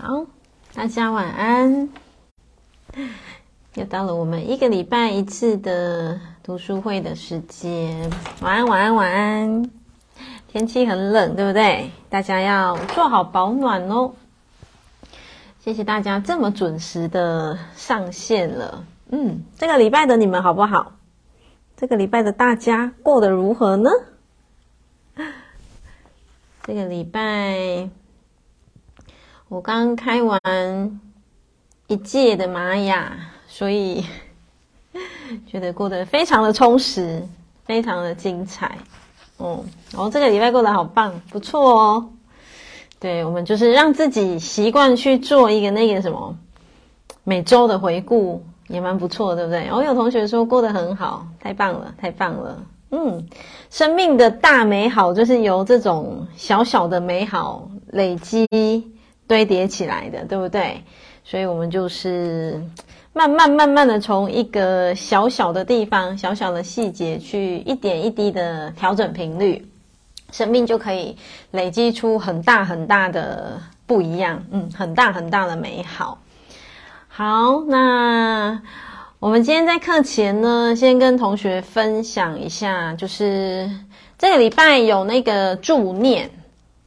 好，大家晚安。又到了我们一个礼拜一次的读书会的时间，晚安，晚安，晚安。天气很冷，对不对？大家要做好保暖哦。谢谢大家这么准时的上线了。嗯，这个礼拜的你们好不好？这个礼拜的大家过得如何呢？这个礼拜。我刚开完一届的玛雅，所以 觉得过得非常的充实，非常的精彩。哦，然后这个礼拜过得好棒，不错哦。对，我们就是让自己习惯去做一个那个什么每周的回顾，也蛮不错，对不对？我有同学说过得很好，太棒了，太棒了。嗯，生命的大美好就是由这种小小的美好累积。堆叠起来的，对不对？所以我们就是慢慢慢慢的从一个小小的地方、小小的细节去一点一滴的调整频率，生命就可以累积出很大很大的不一样，嗯，很大很大的美好。好，那我们今天在课前呢，先跟同学分享一下，就是这个礼拜有那个助念。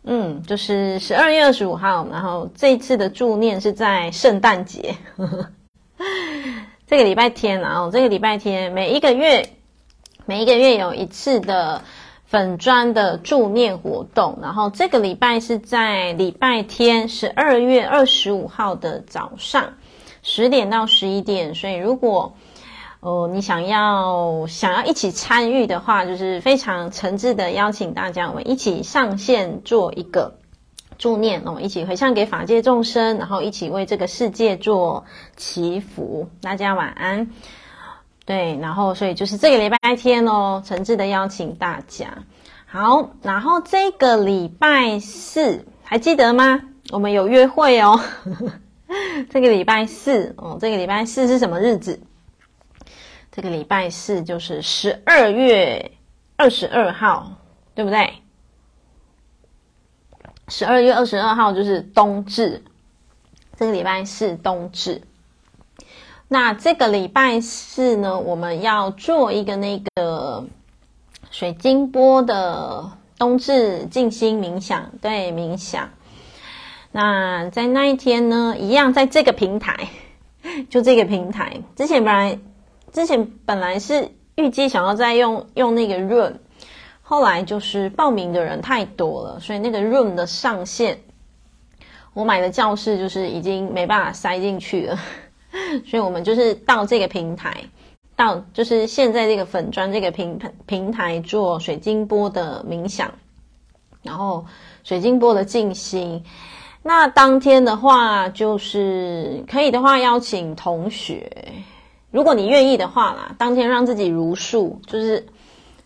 嗯，就是十二月二十五号，然后这次的助念是在圣诞节，呵呵这个礼拜天，然后这个礼拜天每一个月，每一个月有一次的粉专的助念活动，然后这个礼拜是在礼拜天十二月二十五号的早上十点到十一点，所以如果哦，你想要想要一起参与的话，就是非常诚挚的邀请大家，我们一起上线做一个助念哦，一起回向给法界众生，然后一起为这个世界做祈福。大家晚安。对，然后所以就是这个礼拜天哦，诚挚的邀请大家。好，然后这个礼拜四还记得吗？我们有约会哦。这个礼拜四哦，这个礼拜四是什么日子？这个礼拜四就是十二月二十二号，对不对？十二月二十二号就是冬至，这个礼拜四冬至。那这个礼拜四呢，我们要做一个那个水晶波的冬至静心冥想，对，冥想。那在那一天呢，一样在这个平台，就这个平台，之前本来。之前本来是预计想要再用用那个 room，后来就是报名的人太多了，所以那个 room 的上限，我买的教室就是已经没办法塞进去了，所以我们就是到这个平台，到就是现在这个粉砖这个平平台做水晶波的冥想，然后水晶波的静心。那当天的话，就是可以的话邀请同学。如果你愿意的话啦，当天让自己茹素，就是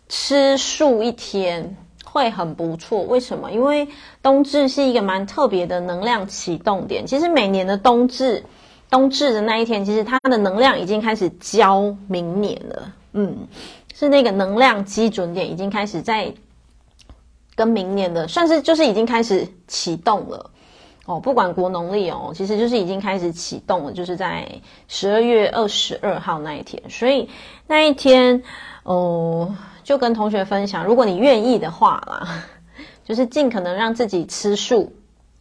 吃素一天，会很不错。为什么？因为冬至是一个蛮特别的能量启动点。其实每年的冬至，冬至的那一天，其实它的能量已经开始交明年了。嗯，是那个能量基准点已经开始在跟明年的，算是就是已经开始启动了。哦，不管国农历哦，其实就是已经开始启动了，就是在十二月二十二号那一天。所以那一天，哦、就跟同学分享，如果你愿意的话啦，就是尽可能让自己吃素，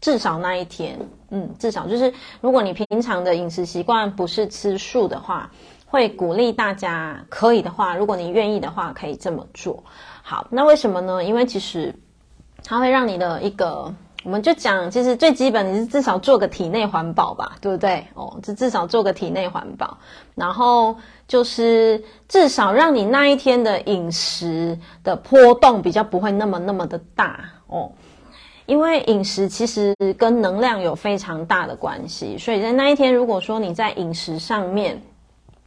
至少那一天，嗯，至少就是如果你平常的饮食习惯不是吃素的话，会鼓励大家可以的话，如果你愿意的话，可以这么做。好，那为什么呢？因为其实它会让你的一个。我们就讲，其实最基本你是至少做个体内环保吧，对不对？哦，就至少做个体内环保，然后就是至少让你那一天的饮食的波动比较不会那么那么的大哦，因为饮食其实跟能量有非常大的关系，所以在那一天如果说你在饮食上面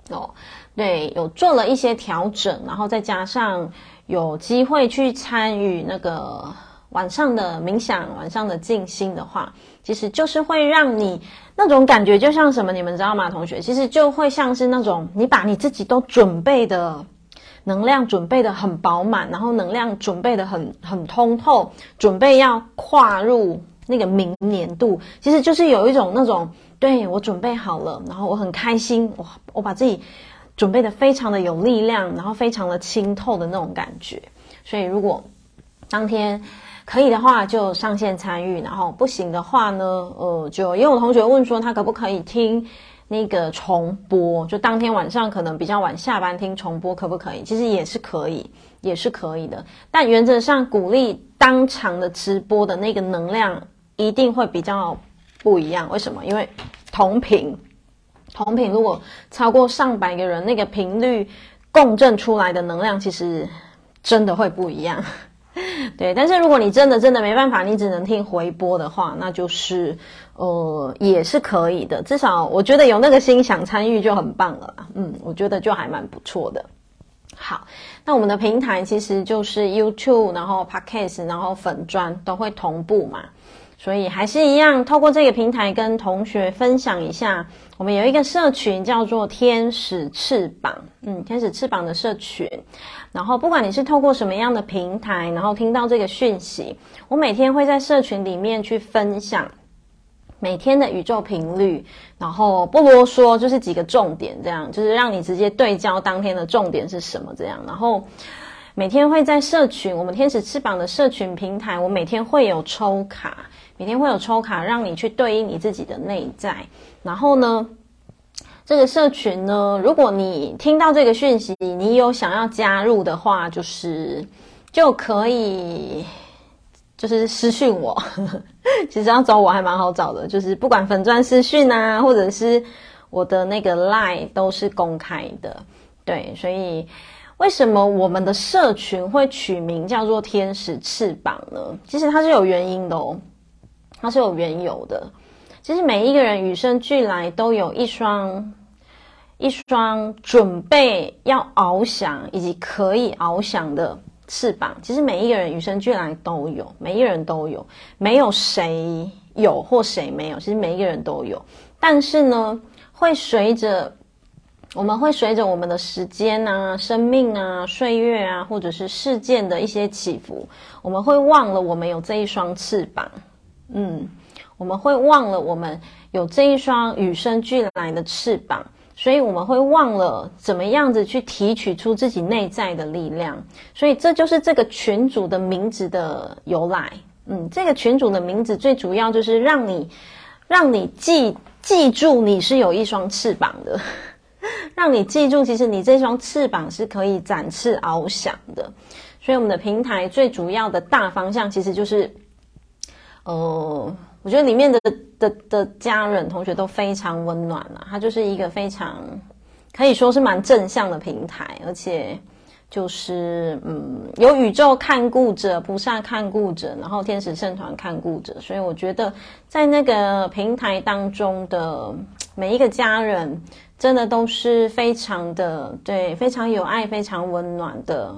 哦，对，有做了一些调整，然后再加上有机会去参与那个。晚上的冥想，晚上的静心的话，其实就是会让你那种感觉，就像什么，你们知道吗，同学？其实就会像是那种你把你自己都准备的能量准备的很饱满，然后能量准备的很很通透，准备要跨入那个明年度，其实就是有一种那种，对，我准备好了，然后我很开心，我我把自己准备得非常的有力量，然后非常的清透的那种感觉。所以如果当天可以的话，就上线参与；然后不行的话呢，呃，就也有同学问说他可不可以听那个重播，就当天晚上可能比较晚下班听重播，可不可以？其实也是可以，也是可以的。但原则上鼓励当场的直播的那个能量。一定会比较不一样，为什么？因为同频，同频如果超过上百个人，那个频率共振出来的能量，其实真的会不一样。对，但是如果你真的真的没办法，你只能听回播的话，那就是呃也是可以的。至少我觉得有那个心想参与就很棒了。嗯，我觉得就还蛮不错的。好，那我们的平台其实就是 YouTube，然后 Podcast，然后粉专都会同步嘛。所以还是一样，透过这个平台跟同学分享一下，我们有一个社群叫做“天使翅膀”，嗯，天使翅膀的社群。然后不管你是透过什么样的平台，然后听到这个讯息，我每天会在社群里面去分享每天的宇宙频率，然后不啰嗦，就是几个重点，这样就是让你直接对焦当天的重点是什么，这样，然后。每天会在社群，我们天使翅膀的社群平台，我每天会有抽卡，每天会有抽卡，让你去对应你自己的内在。然后呢，这个社群呢，如果你听到这个讯息，你有想要加入的话，就是就可以，就是私讯我。其实要找我还蛮好找的，就是不管粉钻私讯啊，或者是我的那个 Line 都是公开的。对，所以。为什么我们的社群会取名叫做“天使翅膀”呢？其实它是有原因的哦，它是有缘由的。其实每一个人与生俱来都有一双一双准备要翱翔以及可以翱翔的翅膀。其实每一个人与生俱来都有，每一个人都有，没有谁有或谁没有。其实每一个人都有，但是呢，会随着。我们会随着我们的时间啊、生命啊、岁月啊，或者是事件的一些起伏，我们会忘了我们有这一双翅膀。嗯，我们会忘了我们有这一双与生俱来的翅膀，所以我们会忘了怎么样子去提取出自己内在的力量。所以这就是这个群组的名字的由来。嗯，这个群组的名字最主要就是让你，让你记记住你是有一双翅膀的。让你记住，其实你这双翅膀是可以展翅翱翔的。所以，我们的平台最主要的大方向，其实就是，呃，我觉得里面的的的家人同学都非常温暖啊。它就是一个非常可以说是蛮正向的平台，而且就是嗯，有宇宙看顾者、菩萨看顾者，然后天使圣团看顾者。所以，我觉得在那个平台当中的每一个家人。真的都是非常的对，非常有爱、非常温暖的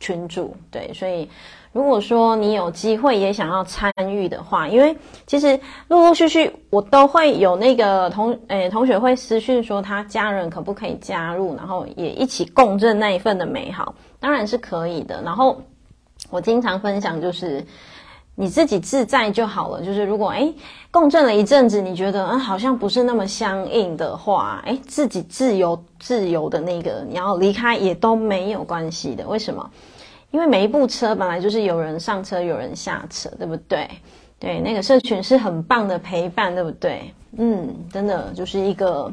群主，对，所以如果说你有机会也想要参与的话，因为其实陆陆续续我都会有那个同诶同学会私讯说他家人可不可以加入，然后也一起共振那一份的美好，当然是可以的。然后我经常分享就是。你自己自在就好了。就是如果诶共振了一阵子，你觉得嗯好像不是那么相应的话，诶自己自由自由的那个你要离开也都没有关系的。为什么？因为每一部车本来就是有人上车有人下车，对不对？对，那个社群是很棒的陪伴，对不对？嗯，真的就是一个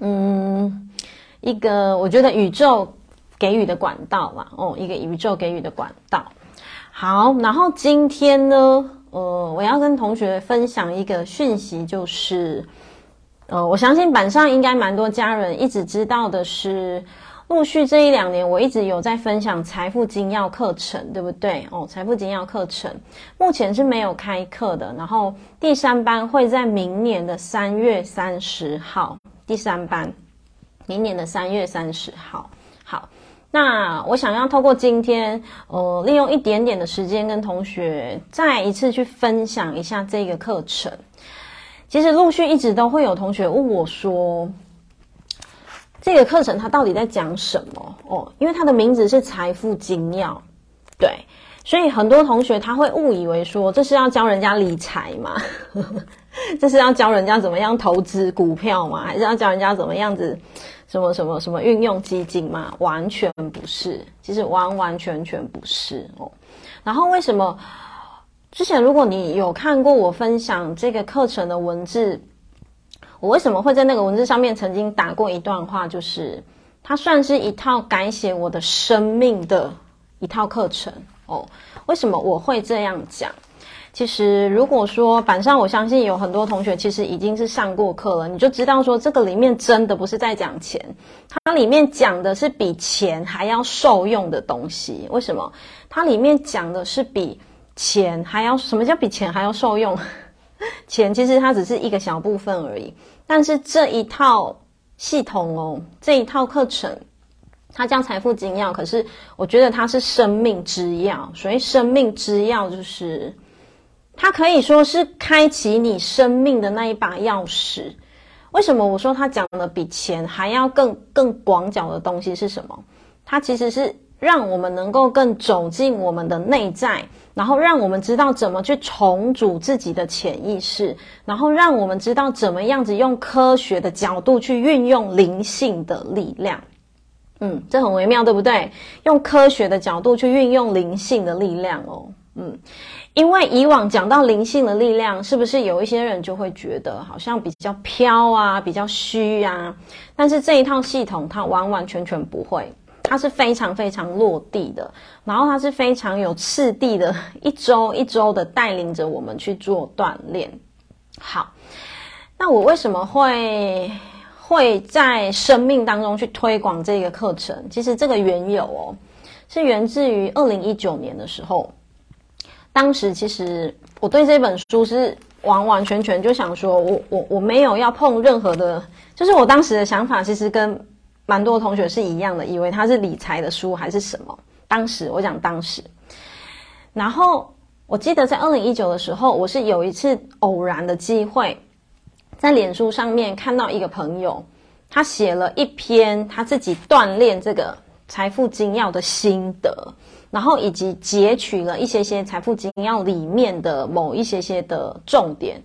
嗯一个我觉得宇宙给予的管道嘛，哦，一个宇宙给予的管道。好，然后今天呢，呃，我要跟同学分享一个讯息，就是，呃，我相信板上应该蛮多家人一直知道的是，陆续这一两年，我一直有在分享财富精要课程，对不对？哦，财富精要课程目前是没有开课的，然后第三班会在明年的三月三十号，第三班，明年的三月三十号，好。那我想要透过今天，呃，利用一点点的时间跟同学再一次去分享一下这个课程。其实陆续一直都会有同学问我说，这个课程它到底在讲什么？哦，因为它的名字是财富精要，对，所以很多同学他会误以为说，这是要教人家理财吗？这是要教人家怎么样投资股票吗？还是要教人家怎么样子什么什么什么运用基金吗？完全不是，其实完完全全不是哦。然后为什么之前如果你有看过我分享这个课程的文字，我为什么会在那个文字上面曾经打过一段话，就是它算是一套改写我的生命的一套课程哦。为什么我会这样讲？其实如果说板上，我相信有很多同学其实已经是上过课了，你就知道说这个里面真的不是在讲钱，它里面讲的是比钱还要受用的东西。为什么？它里面讲的是比钱还要，什么叫比钱还要受用？钱其实它只是一个小部分而已，但是这一套系统哦，这一套课程，它叫财富精要，可是我觉得它是生命之钥。所以生命之钥就是，它可以说是开启你生命的那一把钥匙。为什么我说它讲的比钱还要更更广角的东西是什么？它其实是。让我们能够更走进我们的内在，然后让我们知道怎么去重组自己的潜意识，然后让我们知道怎么样子用科学的角度去运用灵性的力量。嗯，这很微妙，对不对？用科学的角度去运用灵性的力量哦。嗯，因为以往讲到灵性的力量，是不是有一些人就会觉得好像比较飘啊，比较虚啊？但是这一套系统，它完完全全不会。它是非常非常落地的，然后它是非常有次第的，一周一周的带领着我们去做锻炼。好，那我为什么会会在生命当中去推广这个课程？其实这个缘由哦，是源自于二零一九年的时候，当时其实我对这本书是完完全全就想说，我我我没有要碰任何的，就是我当时的想法其实跟。蛮多同学是一样的，以为它是理财的书还是什么。当时我讲当时，然后我记得在二零一九的时候，我是有一次偶然的机会，在脸书上面看到一个朋友，他写了一篇他自己锻炼这个财富精要的心得，然后以及截取了一些些财富精要里面的某一些些的重点，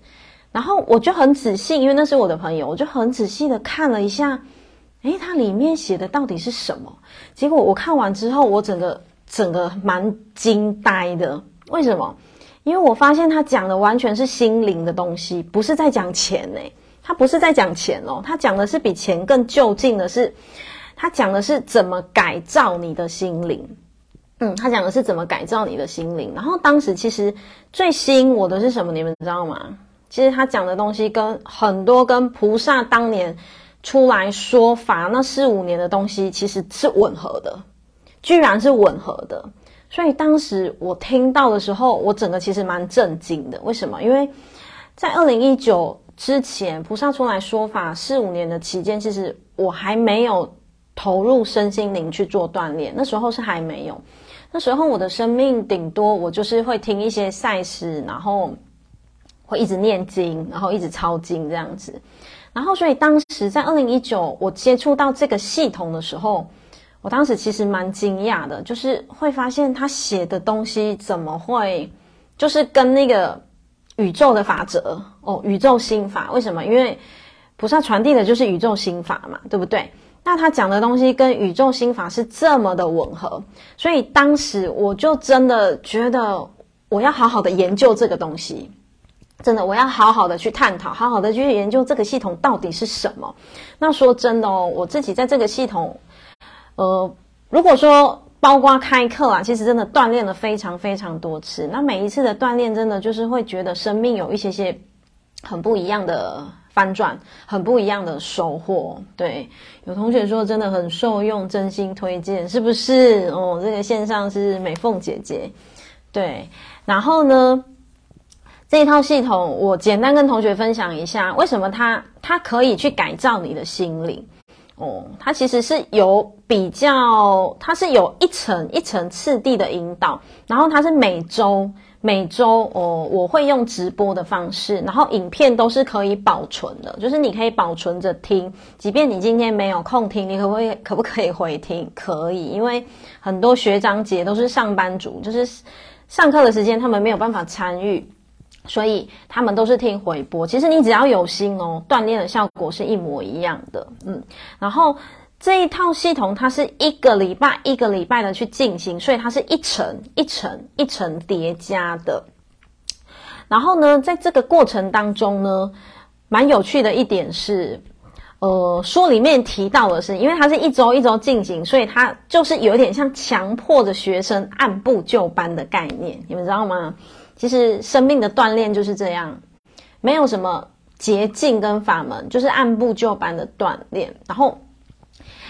然后我就很仔细，因为那是我的朋友，我就很仔细的看了一下。诶，它里面写的到底是什么？结果我看完之后，我整个整个蛮惊呆的。为什么？因为我发现他讲的完全是心灵的东西，不是在讲钱诶。他不是在讲钱哦，他讲的是比钱更就近的是，他讲的是怎么改造你的心灵。嗯，他讲的是怎么改造你的心灵。然后当时其实最吸引我的是什么？你们知道吗？其实他讲的东西跟很多跟菩萨当年。出来说法，那四五年的东西其实是吻合的，居然是吻合的。所以当时我听到的时候，我整个其实蛮震惊的。为什么？因为在二零一九之前，菩萨出来说法四五年的期间，其实我还没有投入身心灵去做锻炼，那时候是还没有。那时候我的生命顶多我就是会听一些赛事，然后会一直念经，然后一直抄经这样子。然后，所以当时在二零一九，我接触到这个系统的时候，我当时其实蛮惊讶的，就是会发现他写的东西怎么会，就是跟那个宇宙的法则哦，宇宙心法。为什么？因为菩萨传递的就是宇宙心法嘛，对不对？那他讲的东西跟宇宙心法是这么的吻合，所以当时我就真的觉得我要好好的研究这个东西。真的，我要好好的去探讨，好好的去研究这个系统到底是什么。那说真的哦，我自己在这个系统，呃，如果说包括开课啊，其实真的锻炼了非常非常多次。那每一次的锻炼，真的就是会觉得生命有一些些很不一样的翻转，很不一样的收获。对，有同学说真的很受用，真心推荐，是不是？哦，这个线上是美凤姐姐，对，然后呢？这套系统，我简单跟同学分享一下，为什么它它可以去改造你的心灵哦？它其实是有比较，它是有一层一层次第的引导，然后它是每周每周哦，我会用直播的方式，然后影片都是可以保存的，就是你可以保存着听，即便你今天没有空听，你可不可以可不可以回听？可以，因为很多学长姐都是上班族，就是。上课的时间他们没有办法参与，所以他们都是听回播。其实你只要有心哦，锻炼的效果是一模一样的。嗯，然后这一套系统它是一个礼拜一个礼拜的去进行，所以它是一层一层一层叠加的。然后呢，在这个过程当中呢，蛮有趣的一点是。呃，书里面提到的是，因为它是一周一周进行，所以它就是有点像强迫着学生按部就班的概念，你们知道吗？其实生命的锻炼就是这样，没有什么捷径跟法门，就是按部就班的锻炼。然后，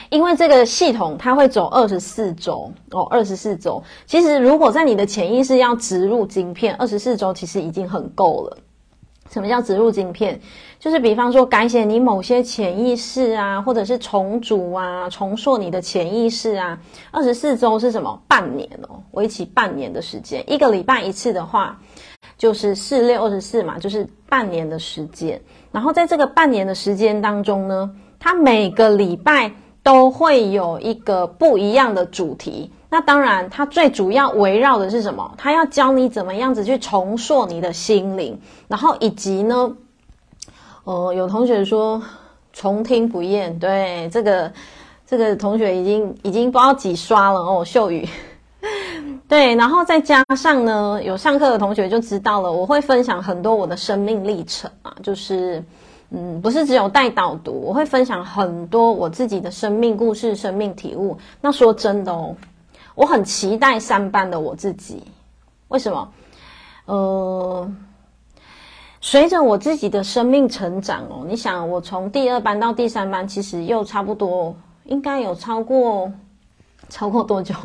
因为这个系统它会走二十四周哦，二十四周。其实如果在你的潜意识要植入晶片，二十四周其实已经很够了。什么叫植入晶片？就是比方说改写你某些潜意识啊，或者是重组啊、重塑你的潜意识啊。二十四周是什么？半年哦，为期半年的时间。一个礼拜一次的话，就是四六二十四嘛，就是半年的时间。然后在这个半年的时间当中呢，它每个礼拜都会有一个不一样的主题。那当然，它最主要围绕的是什么？它要教你怎么样子去重塑你的心灵，然后以及呢，呃，有同学说重听不厌，对，这个这个同学已经已经不知道几刷了哦，秀宇，对，然后再加上呢，有上课的同学就知道了，我会分享很多我的生命历程啊，就是嗯，不是只有带导读，我会分享很多我自己的生命故事、生命体悟。那说真的哦。我很期待三班的我自己，为什么？呃，随着我自己的生命成长哦，你想，我从第二班到第三班，其实又差不多，应该有超过，超过多久？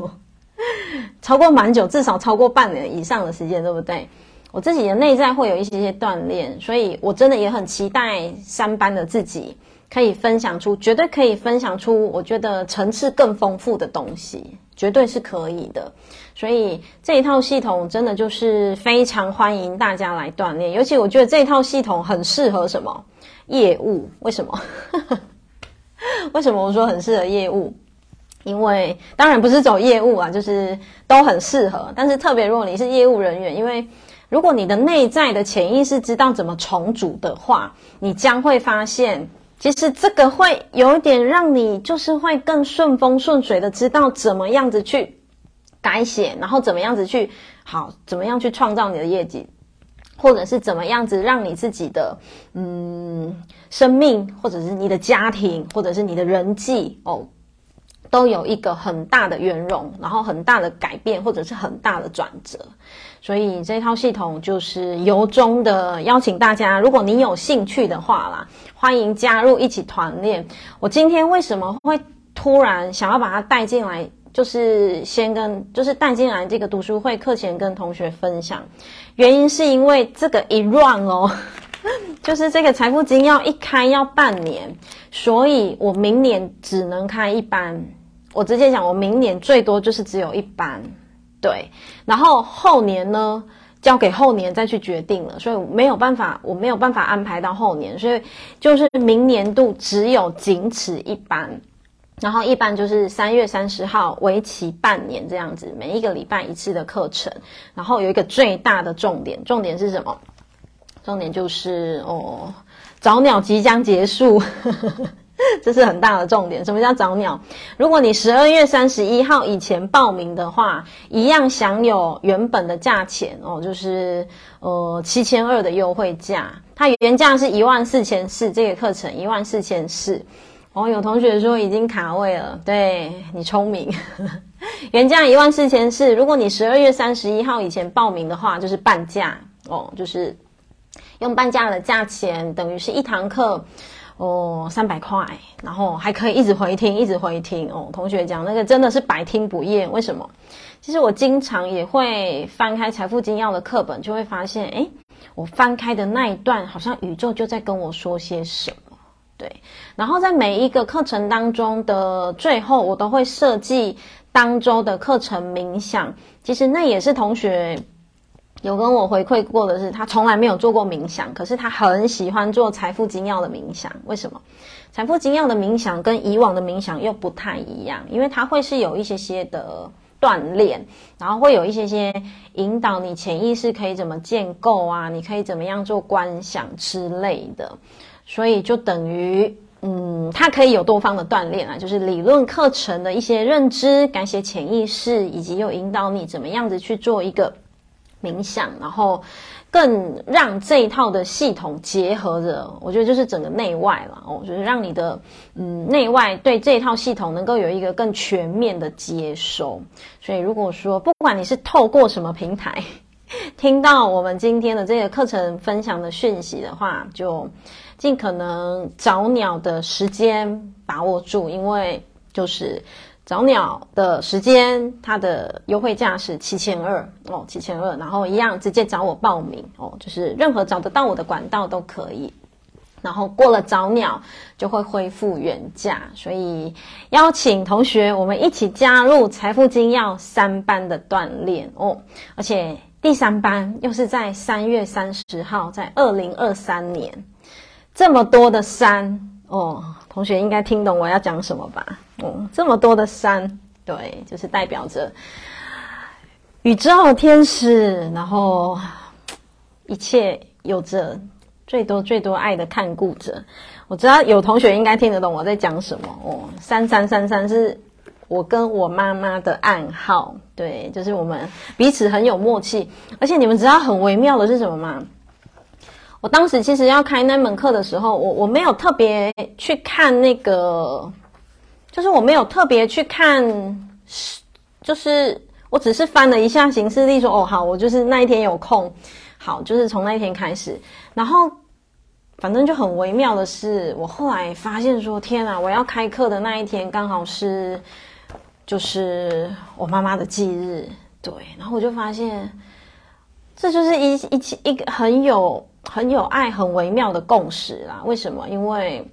超过蛮久，至少超过半年以上的时间，对不对？我自己的内在会有一些些锻炼，所以我真的也很期待三班的自己可以分享出，绝对可以分享出我觉得层次更丰富的东西。绝对是可以的，所以这一套系统真的就是非常欢迎大家来锻炼。尤其我觉得这一套系统很适合什么业务？为什么？为什么我说很适合业务？因为当然不是走业务啊，就是都很适合。但是特别如果你是业务人员，因为如果你的内在的潜意识知道怎么重组的话，你将会发现。其实这个会有一点让你就是会更顺风顺水的知道怎么样子去改写，然后怎么样子去好，怎么样去创造你的业绩，或者是怎么样子让你自己的嗯生命，或者是你的家庭，或者是你的人际哦，都有一个很大的圆融，然后很大的改变，或者是很大的转折。所以这套系统就是由衷的邀请大家，如果你有兴趣的话啦，欢迎加入一起团练。我今天为什么会突然想要把它带进来？就是先跟，就是带进来这个读书会课前跟同学分享。原因是因为这个一 run 哦，就是这个财富金要一开要半年，所以我明年只能开一班。我直接讲，我明年最多就是只有一班。对，然后后年呢，交给后年再去决定了，所以没有办法，我没有办法安排到后年，所以就是明年度只有仅此一班，然后一般就是三月三十号，为期半年这样子，每一个礼拜一次的课程，然后有一个最大的重点，重点是什么？重点就是哦，早鸟即将结束。这是很大的重点。什么叫早鸟？如果你十二月三十一号以前报名的话，一样享有原本的价钱哦，就是呃七千二的优惠价。它原价是一万四千四，这个课程一万四千四。哦，有同学说已经卡位了，对，你聪明。原价一万四千四，如果你十二月三十一号以前报名的话，就是半价哦，就是用半价的价钱，等于是一堂课。哦，三百块，然后还可以一直回听，一直回听哦。同学讲那个真的是百听不厌，为什么？其实我经常也会翻开《财富精要》的课本，就会发现，诶，我翻开的那一段，好像宇宙就在跟我说些什么。对，然后在每一个课程当中的最后，我都会设计当周的课程冥想。其实那也是同学。有跟我回馈过的是，他从来没有做过冥想，可是他很喜欢做财富精要的冥想。为什么？财富精要的冥想跟以往的冥想又不太一样，因为它会是有一些些的锻炼，然后会有一些些引导你潜意识可以怎么建构啊，你可以怎么样做观想之类的，所以就等于，嗯，它可以有多方的锻炼啊，就是理论课程的一些认知、改写潜意识，以及又引导你怎么样子去做一个冥想，然后。更让这一套的系统结合着，我觉得就是整个内外了哦，就是让你的嗯内外对这一套系统能够有一个更全面的接收。所以如果说不管你是透过什么平台听到我们今天的这个课程分享的讯息的话，就尽可能早鸟的时间把握住，因为就是。早鸟的时间，它的优惠价是七千二哦，七千二，然后一样直接找我报名哦，就是任何找得到我的管道都可以。然后过了早鸟就会恢复原价，所以邀请同学我们一起加入财富精要三班的锻炼哦，而且第三班又是在三月三十号，在二零二三年，这么多的三哦，同学应该听懂我要讲什么吧？嗯，这么多的山，对，就是代表着宇宙天使，然后一切有着最多最多爱的看顾者。我知道有同学应该听得懂我在讲什么哦。三三三三是我跟我妈妈的暗号，对，就是我们彼此很有默契。而且你们知道很微妙的是什么吗？我当时其实要开那门课的时候，我我没有特别去看那个。就是我没有特别去看，是就是我只是翻了一下行事历，说哦好，我就是那一天有空，好，就是从那一天开始，然后反正就很微妙的是，我后来发现说天啊，我要开课的那一天刚好是就是我妈妈的忌日，对，然后我就发现这就是一一起一个很有很有爱很微妙的共识啦。为什么？因为。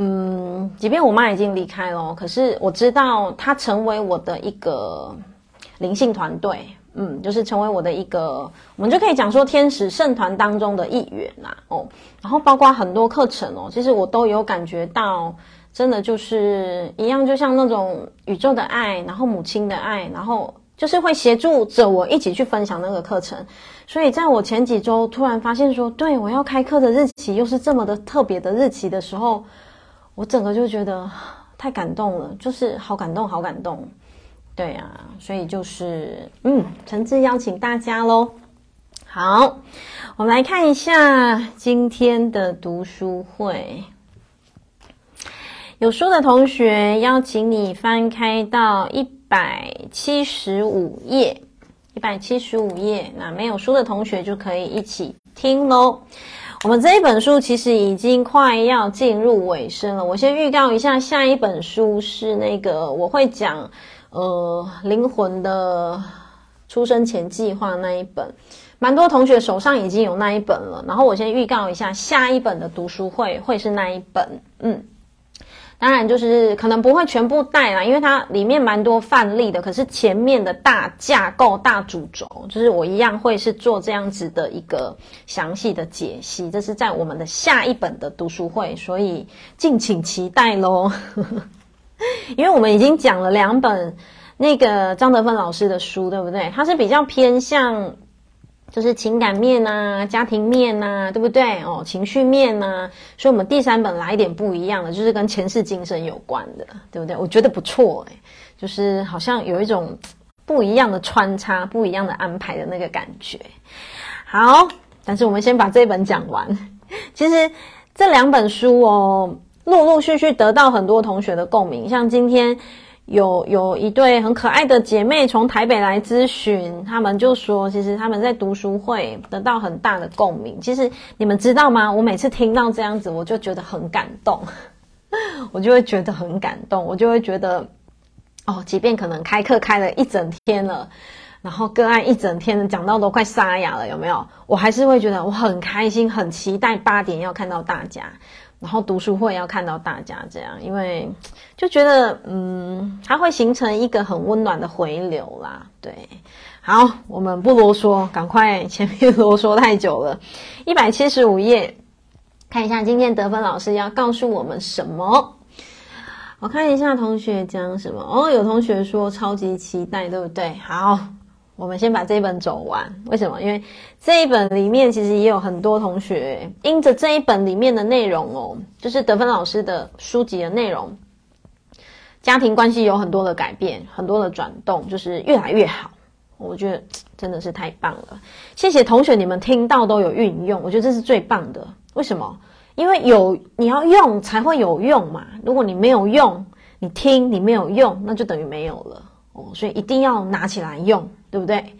嗯，即便我妈已经离开了，可是我知道她成为我的一个灵性团队，嗯，就是成为我的一个，我们就可以讲说天使圣团当中的一员啦，哦，然后包括很多课程哦，其实我都有感觉到，真的就是一样，就像那种宇宙的爱，然后母亲的爱，然后就是会协助着我一起去分享那个课程，所以在我前几周突然发现说，对，我要开课的日期又是这么的特别的日期的时候。我整个就觉得太感动了，就是好感动，好感动，对啊，所以就是嗯，诚挚邀请大家喽。好，我们来看一下今天的读书会。有书的同学，邀请你翻开到一百七十五页，一百七十五页。那没有书的同学就可以一起听喽。我们这一本书其实已经快要进入尾声了。我先预告一下，下一本书是那个我会讲，呃，灵魂的出生前计划那一本，蛮多同学手上已经有那一本了。然后我先预告一下，下一本的读书会会是那一本，嗯。当然，就是可能不会全部带啦，因为它里面蛮多范例的。可是前面的大架构、大主轴，就是我一样会是做这样子的一个详细的解析。这是在我们的下一本的读书会，所以敬请期待喽。因为我们已经讲了两本那个张德芬老师的书，对不对？它是比较偏向。就是情感面呐，家庭面呐，对不对？哦，情绪面呐，所以我们第三本来一点不一样的，就是跟前世今生有关的，对不对？我觉得不错诶，就是好像有一种不一样的穿插，不一样的安排的那个感觉。好，但是我们先把这本讲完。其实这两本书哦，陆陆续续得到很多同学的共鸣，像今天。有有一对很可爱的姐妹从台北来咨询，他们就说，其实他们在读书会得到很大的共鸣。其实你们知道吗？我每次听到这样子，我就觉得很感动，我就会觉得很感动，我就会觉得，哦，即便可能开课开了一整天了，然后个案一整天讲到都快沙哑了，有没有？我还是会觉得我很开心，很期待八点要看到大家。然后读书会要看到大家这样，因为 就觉得嗯，它会形成一个很温暖的回流啦。对，好，我们不啰嗦，赶快前面啰嗦太久了。一百七十五页，看一下今天得分老师要告诉我们什么。我看一下同学讲什么哦，有同学说超级期待，对不对？好，我们先把这一本走完。为什么？因为这一本里面其实也有很多同学因着这一本里面的内容哦，就是德芬老师的书籍的内容，家庭关系有很多的改变，很多的转动，就是越来越好。我觉得真的是太棒了，谢谢同学，你们听到都有运用，我觉得这是最棒的。为什么？因为有你要用才会有用嘛。如果你没有用，你听你没有用，那就等于没有了哦。所以一定要拿起来用，对不对？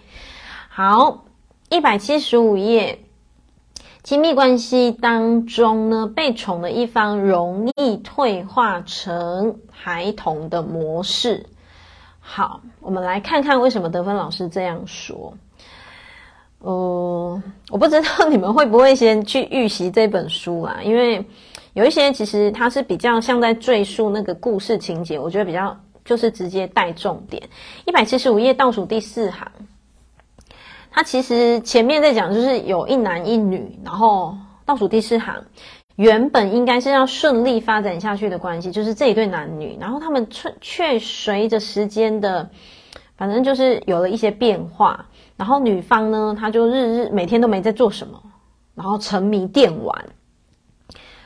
好，一百七十五页，亲密关系当中呢，被宠的一方容易退化成孩童的模式。好，我们来看看为什么德芬老师这样说。呃，我不知道你们会不会先去预习这本书啊？因为有一些其实它是比较像在赘述那个故事情节，我觉得比较就是直接带重点。一百七十五页倒数第四行，它其实前面在讲就是有一男一女，然后倒数第四行。原本应该是要顺利发展下去的关系，就是这一对男女，然后他们却却随着时间的，反正就是有了一些变化。然后女方呢，她就日日每天都没在做什么，然后沉迷电玩，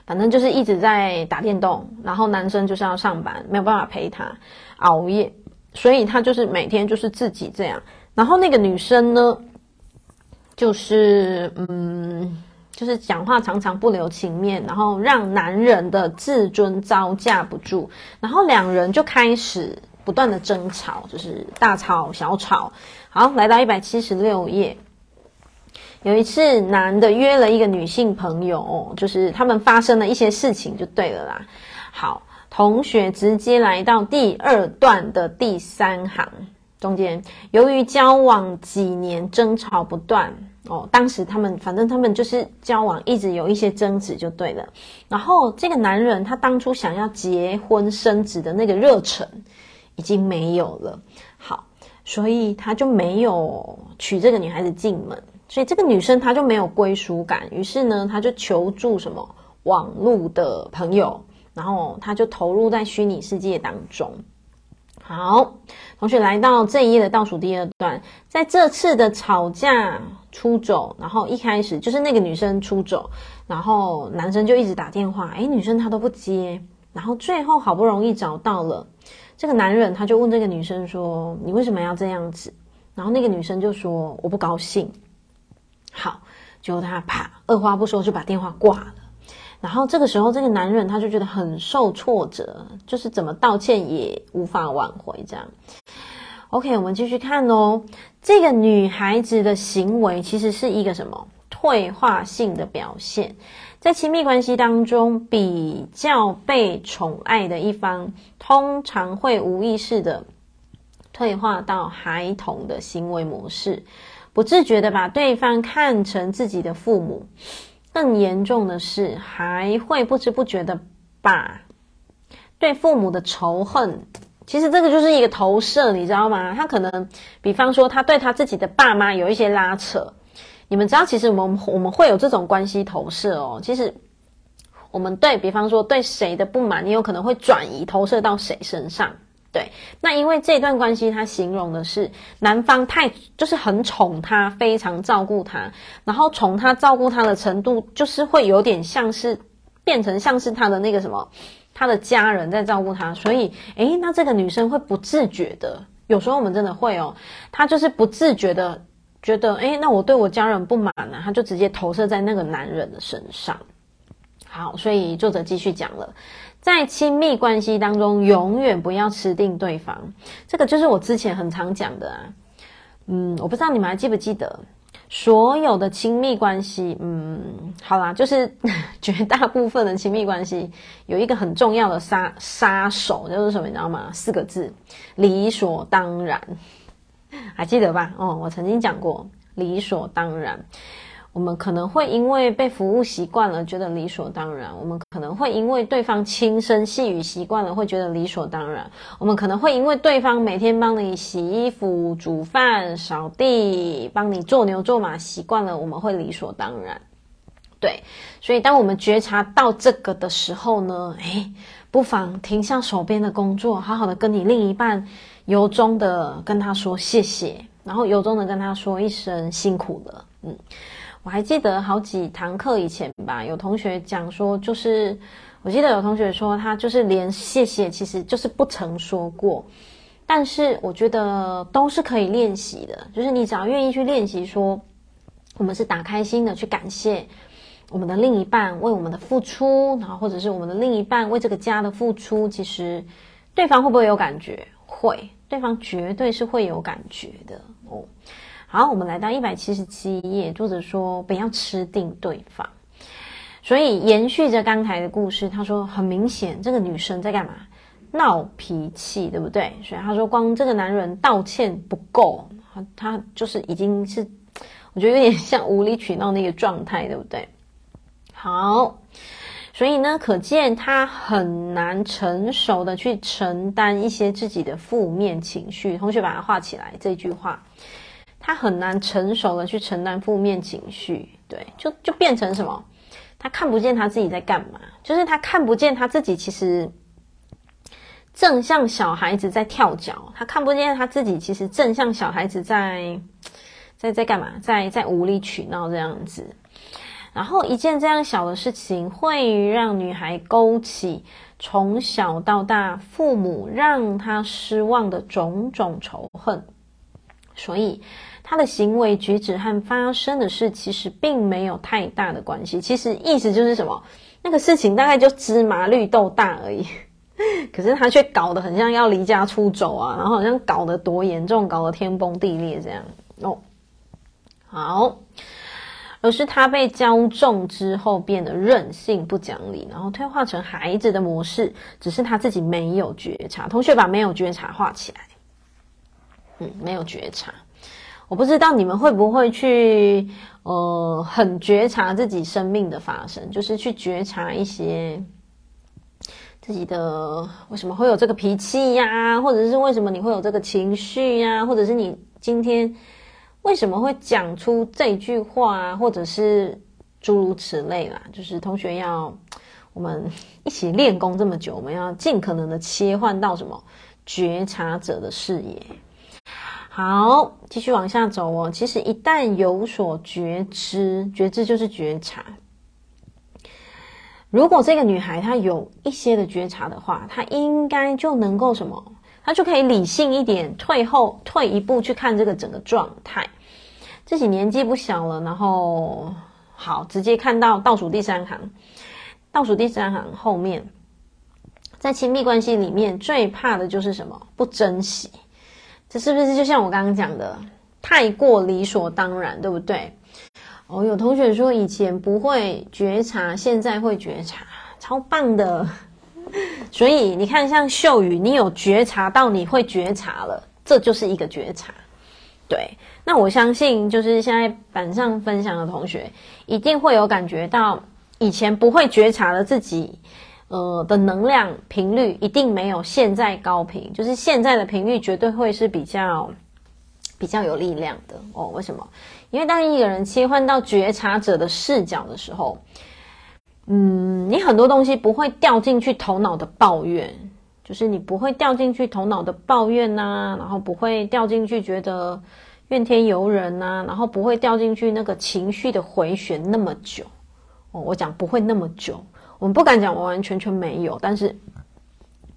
反正就是一直在打电动。然后男生就是要上班，没有办法陪她熬夜，所以他就是每天就是自己这样。然后那个女生呢，就是嗯。就是讲话常常不留情面，然后让男人的自尊招架不住，然后两人就开始不断的争吵，就是大吵小吵。好，来到一百七十六页，有一次男的约了一个女性朋友，就是他们发生了一些事情，就对了啦。好，同学直接来到第二段的第三行中间，由于交往几年争吵不断。哦，当时他们反正他们就是交往，一直有一些争执就对了。然后这个男人他当初想要结婚生子的那个热忱已经没有了，好，所以他就没有娶这个女孩子进门，所以这个女生她就没有归属感，于是呢，她就求助什么网络的朋友，然后他就投入在虚拟世界当中。好，同学来到这一页的倒数第二段，在这次的吵架出走，然后一开始就是那个女生出走，然后男生就一直打电话，诶，女生她都不接，然后最后好不容易找到了这个男人，他就问这个女生说：“你为什么要这样子？”然后那个女生就说：“我不高兴。”好，结果他啪，二话不说就把电话挂了。然后这个时候，这个男人他就觉得很受挫折，就是怎么道歉也无法挽回这样。OK，我们继续看哦。这个女孩子的行为其实是一个什么退化性的表现？在亲密关系当中，比较被宠爱的一方，通常会无意识的退化到孩童的行为模式，不自觉的把对方看成自己的父母。更严重的是，还会不知不觉的把对父母的仇恨，其实这个就是一个投射，你知道吗？他可能，比方说，他对他自己的爸妈有一些拉扯，你们知道，其实我们我们会有这种关系投射哦。其实，我们对比方说对谁的不满，你有可能会转移投射到谁身上。对，那因为这段关系，他形容的是男方太就是很宠她，非常照顾她，然后宠她照顾她的程度，就是会有点像是变成像是他的那个什么，他的家人在照顾他，所以，诶，那这个女生会不自觉的，有时候我们真的会哦，她就是不自觉的觉得，诶，那我对我家人不满呢，她就直接投射在那个男人的身上。好，所以作者继续讲了。在亲密关系当中，永远不要吃定对方。这个就是我之前很常讲的啊。嗯，我不知道你们还记不记得，所有的亲密关系，嗯，好啦，就是 绝大部分的亲密关系有一个很重要的杀杀手，就是什么，你知道吗？四个字：理所当然。还记得吧？哦，我曾经讲过，理所当然。我们可能会因为被服务习惯了，觉得理所当然；我们可能会因为对方轻声细语习惯了，会觉得理所当然；我们可能会因为对方每天帮你洗衣服、煮饭、扫地、帮你做牛做马习惯了，我们会理所当然。对，所以当我们觉察到这个的时候呢，诶，不妨停下手边的工作，好好的跟你另一半由衷的跟他说谢谢，然后由衷的跟他说一声辛苦了。嗯，我还记得好几堂课以前吧，有同学讲说，就是我记得有同学说他就是连谢谢其实就是不曾说过。但是我觉得都是可以练习的，就是你只要愿意去练习，说我们是打开心的去感谢我们的另一半为我们的付出，然后或者是我们的另一半为这个家的付出，其实对方会不会有感觉？会，对方绝对是会有感觉的。好，我们来到一百七十七页，作者说不要吃定对方，所以延续着刚才的故事，他说很明显这个女生在干嘛？闹脾气，对不对？所以他说，光这个男人道歉不够，他就是已经是，我觉得有点像无理取闹那个状态，对不对？好，所以呢，可见他很难成熟的去承担一些自己的负面情绪。同学把它画起来，这句话，他很难成熟的去承担负面情绪，对，就就变成什么？他看不见他自己在干嘛，就是他看不见他自己其实。正像小孩子在跳脚，他看不见他自己，其实正像小孩子在在在干嘛，在在无理取闹这样子。然后一件这样小的事情，会让女孩勾起从小到大父母让她失望的种种仇恨，所以他的行为举止和发生的事其实并没有太大的关系。其实意思就是什么，那个事情大概就芝麻绿豆大而已。可是他却搞得很像要离家出走啊，然后好像搞得多严重，搞得天崩地裂这样哦。好，而是他被骄纵之后变得任性不讲理，然后退化成孩子的模式，只是他自己没有觉察。同学把没有觉察画起来。嗯，没有觉察，我不知道你们会不会去呃很觉察自己生命的发生，就是去觉察一些。自己的为什么会有这个脾气呀？或者是为什么你会有这个情绪呀？或者是你今天为什么会讲出这句话啊？或者是诸如此类啦。就是同学要我们一起练功这么久，我们要尽可能的切换到什么觉察者的视野。好，继续往下走哦。其实一旦有所觉知，觉知就是觉察。如果这个女孩她有一些的觉察的话，她应该就能够什么？她就可以理性一点，退后退一步去看这个整个状态。自己年纪不小了，然后好直接看到倒数第三行，倒数第三行后面，在亲密关系里面最怕的就是什么？不珍惜。这是不是就像我刚刚讲的，太过理所当然，对不对？哦，有同学说以前不会觉察，现在会觉察，超棒的。所以你看，像秀宇，你有觉察到你会觉察了，这就是一个觉察。对，那我相信，就是现在板上分享的同学，一定会有感觉到，以前不会觉察的自己，呃，的能量频率一定没有现在高频，就是现在的频率绝对会是比较比较有力量的哦。为什么？因为当一个人切换到觉察者的视角的时候，嗯，你很多东西不会掉进去头脑的抱怨，就是你不会掉进去头脑的抱怨呐、啊，然后不会掉进去觉得怨天尤人呐、啊，然后不会掉进去那个情绪的回旋那么久。哦，我讲不会那么久，我们不敢讲完完全全没有，但是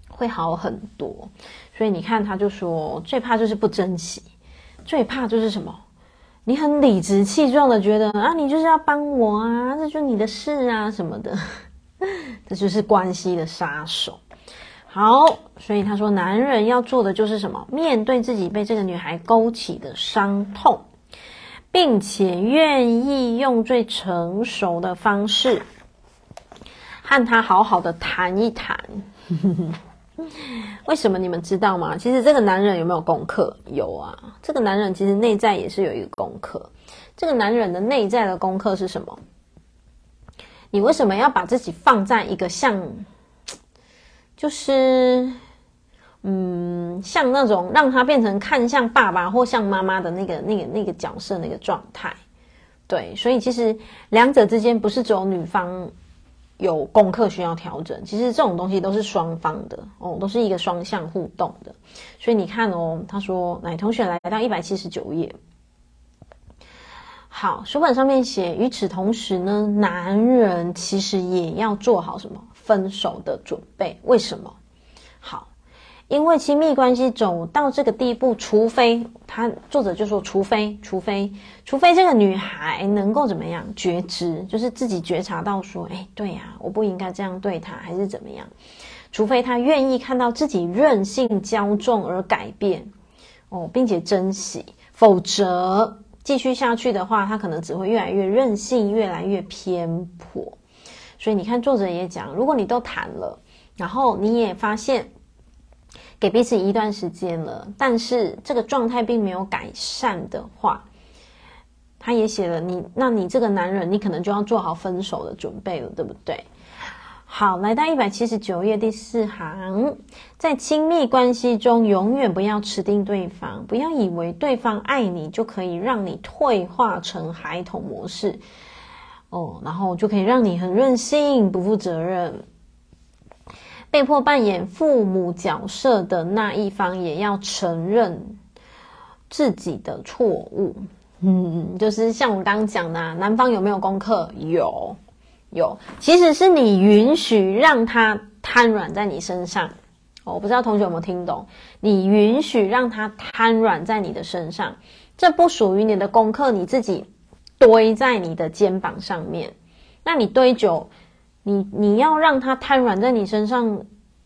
会好很多。所以你看，他就说最怕就是不珍惜，最怕就是什么？你很理直气壮的觉得啊，你就是要帮我啊，这就是你的事啊什么的，这就是关系的杀手。好，所以他说，男人要做的就是什么？面对自己被这个女孩勾起的伤痛，并且愿意用最成熟的方式和他好好的谈一谈。为什么你们知道吗？其实这个男人有没有功课？有啊，这个男人其实内在也是有一个功课。这个男人的内在的功课是什么？你为什么要把自己放在一个像，就是，嗯，像那种让他变成看像爸爸或像妈妈的那个、那个、那个角色那个状态？对，所以其实两者之间不是只有女方有功课需要调整，其实这种东西都是双方的哦，都是一个双向互动的。所以你看哦，他说，来同学来到一百七十九页，好，书本上面写，与此同时呢，男人其实也要做好什么分手的准备？为什么？好。因为亲密关系走到这个地步，除非他作者就说，除非，除非，除非这个女孩能够怎么样觉知，就是自己觉察到说，哎，对呀，我不应该这样对他，还是怎么样？除非他愿意看到自己任性骄纵而改变，哦，并且珍惜，否则继续下去的话，他可能只会越来越任性，越来越偏颇。所以你看，作者也讲，如果你都谈了，然后你也发现。给彼此一段时间了，但是这个状态并没有改善的话，他也写了你，那你这个男人，你可能就要做好分手的准备了，对不对？好，来到一百七十九页第四行，在亲密关系中，永远不要吃定对方，不要以为对方爱你就可以让你退化成孩童模式，哦，然后就可以让你很任性、不负责任。被迫扮演父母角色的那一方也要承认自己的错误。嗯，就是像我刚刚讲的，男方有没有功课？有，有。其实是你允许让他瘫软在你身上。我不知道同学有没有听懂？你允许让他瘫软在你的身上，这不属于你的功课，你自己堆在你的肩膀上面。那你堆久。你你要让他瘫软在你身上，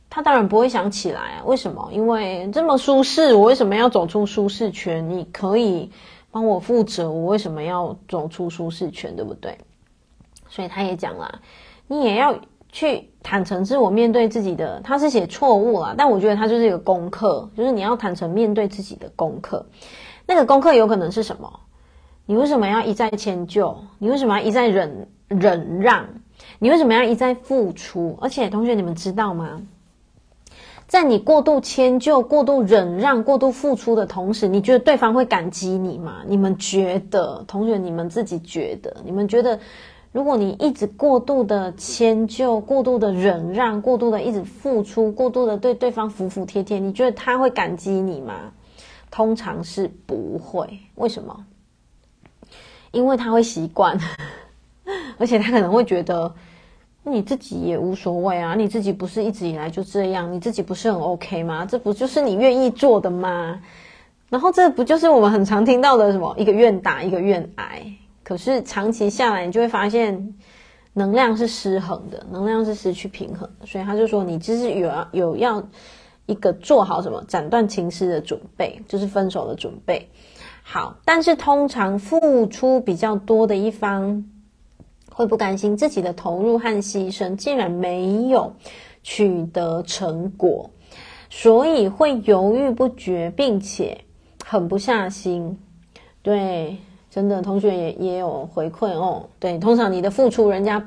他当然不会想起来啊。为什么？因为这么舒适，我为什么要走出舒适圈？你可以帮我负责，我为什么要走出舒适圈？对不对？所以他也讲了，你也要去坦诚自我，面对自己的。他是写错误了，但我觉得他就是一个功课，就是你要坦诚面对自己的功课。那个功课有可能是什么？你为什么要一再迁就？你为什么要一再忍忍让？你为什么要一再付出？而且，同学，你们知道吗？在你过度迁就、过度忍让、过度付出的同时，你觉得对方会感激你吗？你们觉得，同学，你们自己觉得，你们觉得，如果你一直过度的迁就、过度的忍让、过度的一直付出、过度的对对方服服帖帖，你觉得他会感激你吗？通常是不会。为什么？因为他会习惯。而且他可能会觉得，你自己也无所谓啊，你自己不是一直以来就这样，你自己不是很 OK 吗？这不就是你愿意做的吗？然后这不就是我们很常听到的什么一个愿打一个愿挨？可是长期下来，你就会发现能量是失衡的，能量是失去平衡。所以他就说，你就是有有要一个做好什么斩断情丝的准备，就是分手的准备。好，但是通常付出比较多的一方。会不甘心自己的投入和牺牲竟然没有取得成果，所以会犹豫不决，并且狠不下心。对，真的同学也也有回馈哦。对，通常你的付出人家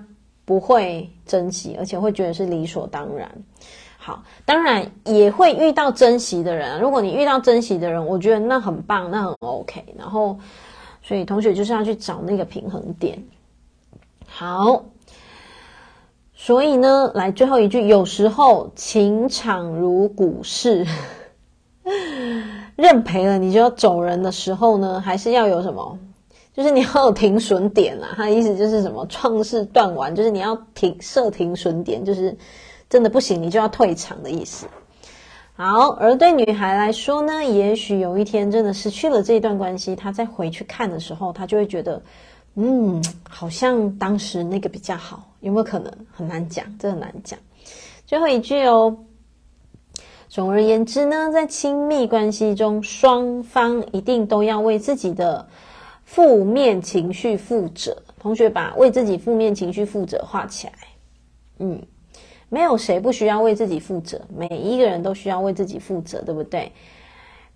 不会珍惜，而且会觉得是理所当然。好，当然也会遇到珍惜的人。如果你遇到珍惜的人，我觉得那很棒，那很 OK。然后，所以同学就是要去找那个平衡点。好，所以呢，来最后一句，有时候情场如股市，认赔了你就要走人的时候呢，还是要有什么？就是你要有停损点啊。他的意思就是什么？创世断完，就是你要停设停损点，就是真的不行，你就要退场的意思。好，而对女孩来说呢，也许有一天真的失去了这一段关系，她再回去看的时候，她就会觉得。嗯，好像当时那个比较好，有没有可能？很难讲，这很难讲。最后一句哦。总而言之呢，在亲密关系中，双方一定都要为自己的负面情绪负责。同学把为自己负面情绪负责画起来。嗯，没有谁不需要为自己负责，每一个人都需要为自己负责，对不对？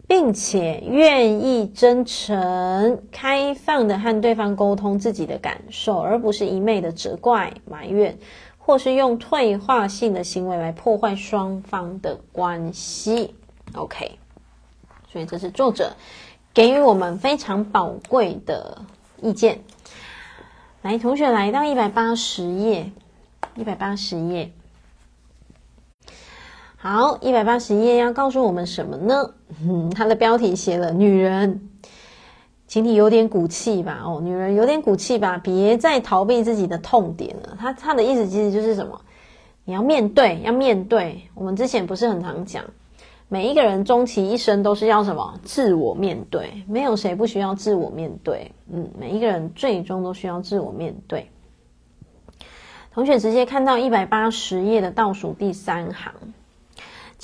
并且愿意真诚、开放的和对方沟通自己的感受，而不是一昧的责怪、埋怨，或是用退化性的行为来破坏双方的关系。OK，所以这是作者给予我们非常宝贵的意见。来，同学来到一百八十页，一百八十页。好，一百八十页要告诉我们什么呢？嗯，它的标题写了“女人，请你有点骨气吧”。哦，女人有点骨气吧，别再逃避自己的痛点了。他他的意思其实就是什么？你要面对，要面对。我们之前不是很常讲，每一个人终其一生都是要什么？自我面对。没有谁不需要自我面对。嗯，每一个人最终都需要自我面对。同学直接看到一百八十页的倒数第三行。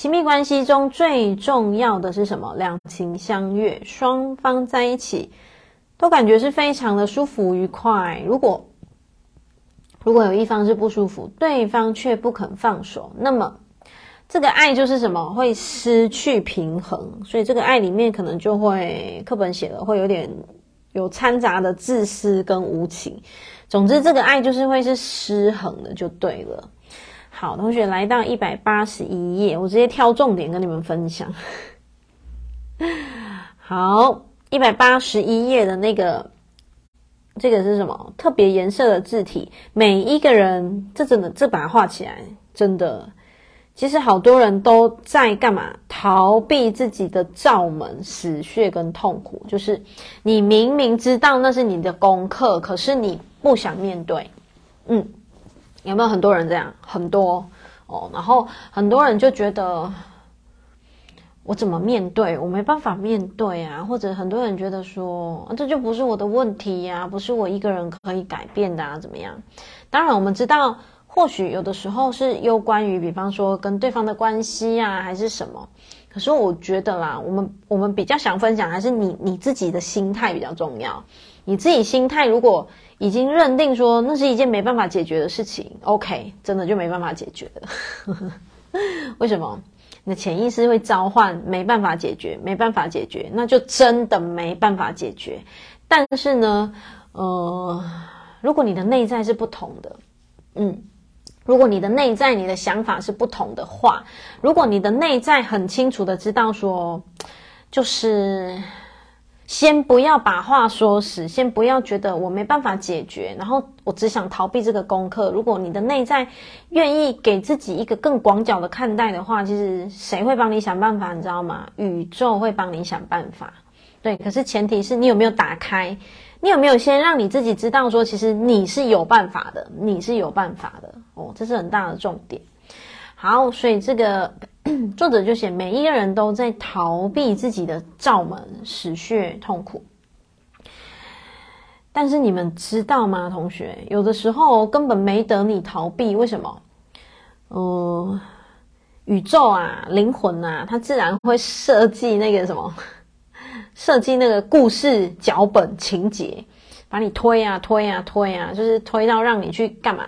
亲密关系中最重要的是什么？两情相悦，双方在一起都感觉是非常的舒服愉快。如果如果有一方是不舒服，对方却不肯放手，那么这个爱就是什么？会失去平衡。所以这个爱里面可能就会课本写的会有点有掺杂的自私跟无情。总之，这个爱就是会是失衡的，就对了。好，同学来到一百八十一页，我直接挑重点跟你们分享。好，一百八十一页的那个，这个是什么？特别颜色的字体，每一个人，这真的这把它画起来真的，其实好多人都在干嘛？逃避自己的罩门、死穴跟痛苦。就是你明明知道那是你的功课，可是你不想面对。嗯。有没有很多人这样？很多哦，然后很多人就觉得我怎么面对？我没办法面对啊，或者很多人觉得说，啊，这就不是我的问题呀，不是我一个人可以改变的啊，怎么样？当然，我们知道，或许有的时候是有关于，比方说跟对方的关系啊，还是什么。可是我觉得啦，我们我们比较想分享，还是你你自己的心态比较重要。你自己心态如果已经认定说那是一件没办法解决的事情，OK，真的就没办法解决了。为什么？你的潜意识会召唤没办法解决，没办法解决，那就真的没办法解决。但是呢，呃，如果你的内在是不同的，嗯，如果你的内在你的想法是不同的话，如果你的内在很清楚的知道说，就是。先不要把话说死，先不要觉得我没办法解决，然后我只想逃避这个功课。如果你的内在愿意给自己一个更广角的看待的话，其实谁会帮你想办法？你知道吗？宇宙会帮你想办法。对，可是前提是你有没有打开，你有没有先让你自己知道说，其实你是有办法的，你是有办法的哦，这是很大的重点。好，所以这个。作者就写，每一个人都在逃避自己的罩门、死穴、痛苦。但是你们知道吗，同学？有的时候根本没得你逃避，为什么？呃，宇宙啊，灵魂啊，它自然会设计那个什么，设计那个故事脚本情节，把你推啊推啊推啊，就是推到让你去干嘛？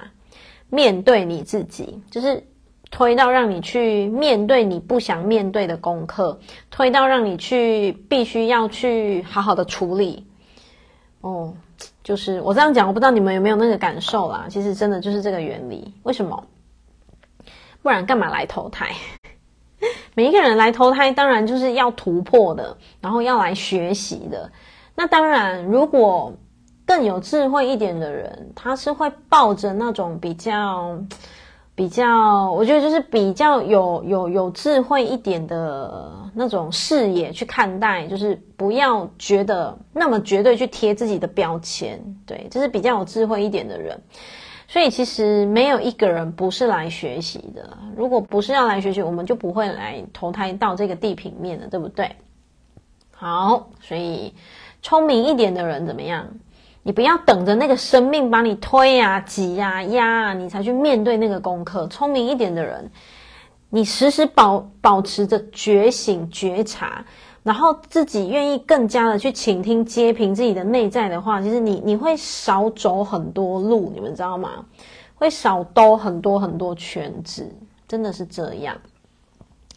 面对你自己，就是。推到让你去面对你不想面对的功课，推到让你去必须要去好好的处理。哦，就是我这样讲，我不知道你们有没有那个感受啦。其实真的就是这个原理。为什么？不然干嘛来投胎？每一个人来投胎，当然就是要突破的，然后要来学习的。那当然，如果更有智慧一点的人，他是会抱着那种比较。比较，我觉得就是比较有有有智慧一点的那种视野去看待，就是不要觉得那么绝对去贴自己的标签，对，就是比较有智慧一点的人。所以其实没有一个人不是来学习的，如果不是要来学习，我们就不会来投胎到这个地平面的，对不对？好，所以聪明一点的人怎么样？你不要等着那个生命把你推啊、挤啊、压啊，你才去面对那个功课。聪明一点的人，你时时保保持着觉醒、觉察，然后自己愿意更加的去倾听、接平自己的内在的话，其实你你会少走很多路，你们知道吗？会少兜很多很多圈子，真的是这样。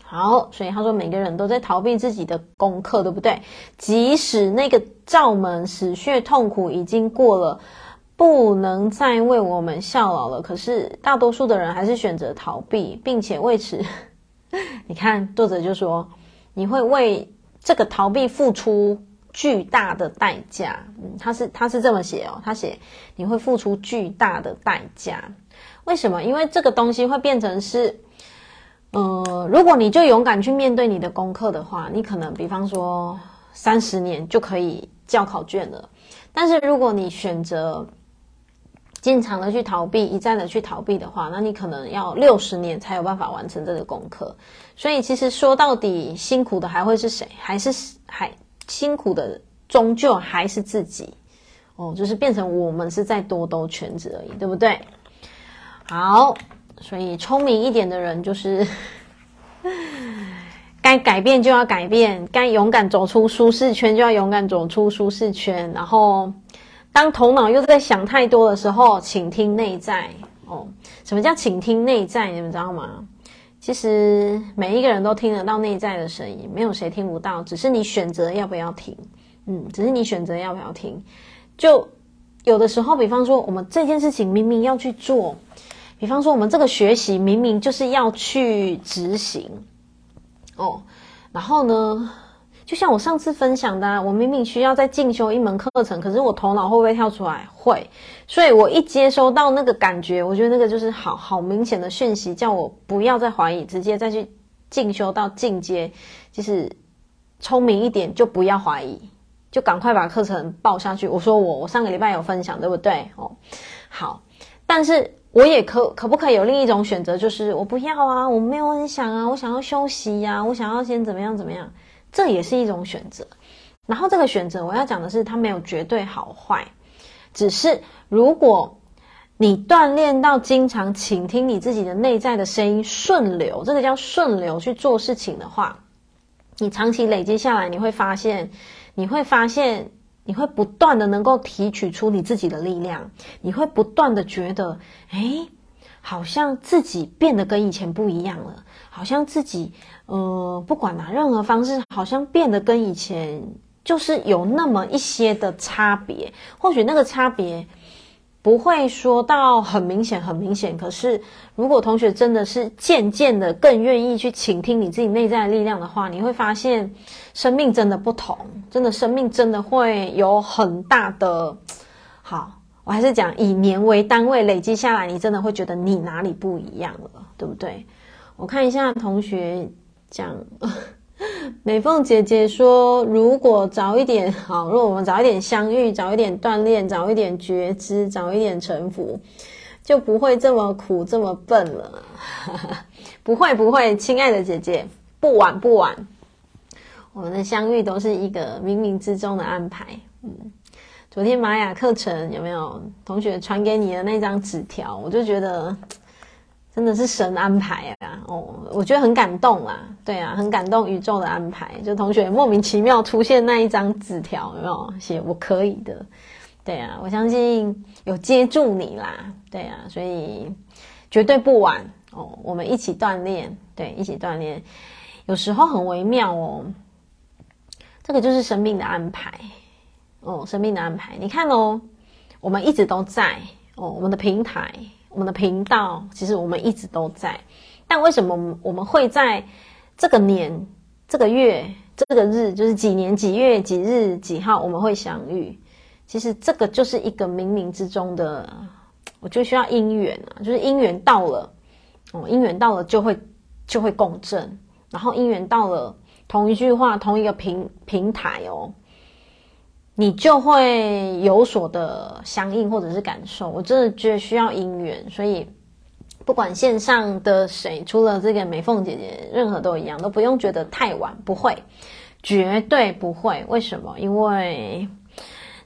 好，所以他说每个人都在逃避自己的功课，对不对？即使那个罩门、死穴、痛苦已经过了，不能再为我们效劳了，可是大多数的人还是选择逃避，并且为此，你看作者就说，你会为这个逃避付出巨大的代价。嗯，他是他是这么写哦，他写你会付出巨大的代价。为什么？因为这个东西会变成是，呃，如果你就勇敢去面对你的功课的话，你可能比方说三十年就可以交考卷了。但是如果你选择经常的去逃避，一再的去逃避的话，那你可能要六十年才有办法完成这个功课。所以其实说到底，辛苦的还会是谁？还是还辛苦的终究还是自己哦，就是变成我们是在兜兜圈子而已，对不对？好，所以聪明一点的人就是 该改变就要改变，该勇敢走出舒适圈就要勇敢走出舒适圈，然后。当头脑又在想太多的时候，请听内在哦。什么叫倾听内在？你们知道吗？其实每一个人都听得到内在的声音，没有谁听不到，只是你选择要不要听。嗯，只是你选择要不要听。就有的时候，比方说我们这件事情明明要去做，比方说我们这个学习明明就是要去执行哦，然后呢？就像我上次分享的，我明明需要再进修一门课程，可是我头脑会不会跳出来？会，所以我一接收到那个感觉，我觉得那个就是好好明显的讯息，叫我不要再怀疑，直接再去进修到进阶，就是聪明一点，就不要怀疑，就赶快把课程报下去。我说我我上个礼拜有分享，对不对？哦，好，但是我也可可不可以有另一种选择，就是我不要啊，我没有很想啊，我想要休息呀，我想要先怎么样怎么样。这也是一种选择，然后这个选择我要讲的是，它没有绝对好坏，只是如果你锻炼到经常倾听你自己的内在的声音，顺流，这个叫顺流去做事情的话，你长期累积下来，你会发现，你会发现，你会不断的能够提取出你自己的力量，你会不断的觉得，诶，好像自己变得跟以前不一样了，好像自己。呃，不管哪任何方式，好像变得跟以前就是有那么一些的差别。或许那个差别不会说到很明显，很明显。可是，如果同学真的是渐渐的更愿意去倾听你自己内在的力量的话，你会发现生命真的不同，真的生命真的会有很大的。好，我还是讲以年为单位累积下来，你真的会觉得你哪里不一样了，对不对？我看一下同学。讲，美凤姐姐说：“如果早一点好，如果我们早一点相遇，早一点锻炼，早一点觉知，早一点臣服，就不会这么苦，这么笨了。”不会，不会，亲爱的姐姐，不晚，不晚。我们的相遇都是一个冥冥之中的安排。嗯，昨天玛雅课程有没有同学传给你的那张纸条？我就觉得。真的是神安排啊！哦，我觉得很感动啊，对啊，很感动宇宙的安排。就同学莫名其妙出现那一张纸条，有没有写我可以的？对啊，我相信有接住你啦，对啊，所以绝对不晚哦。我们一起锻炼，对，一起锻炼。有时候很微妙哦，这个就是生命的安排哦，生命的安排。你看哦，我们一直都在哦，我们的平台。我们的频道其实我们一直都在，但为什么我们会在这个年、这个月、这个日，就是几年几月几日几号我们会相遇？其实这个就是一个冥冥之中的，我就需要姻缘啊，就是姻缘到了，哦，姻缘到了就会就会共振，然后姻缘到了，同一句话，同一个平平台哦。你就会有所的相应或者是感受，我真的觉得需要姻缘，所以不管线上的谁，除了这个美凤姐姐，任何都一样，都不用觉得太晚，不会，绝对不会。为什么？因为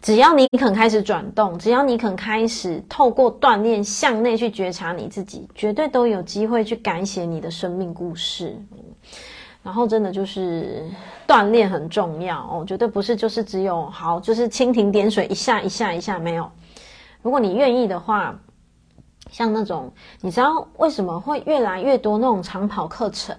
只要你肯开始转动，只要你肯开始透过锻炼向内去觉察你自己，绝对都有机会去改写你的生命故事。然后真的就是锻炼很重要哦，绝对不是就是只有好，就是蜻蜓点水一下一下一下没有。如果你愿意的话，像那种你知道为什么会越来越多那种长跑课程，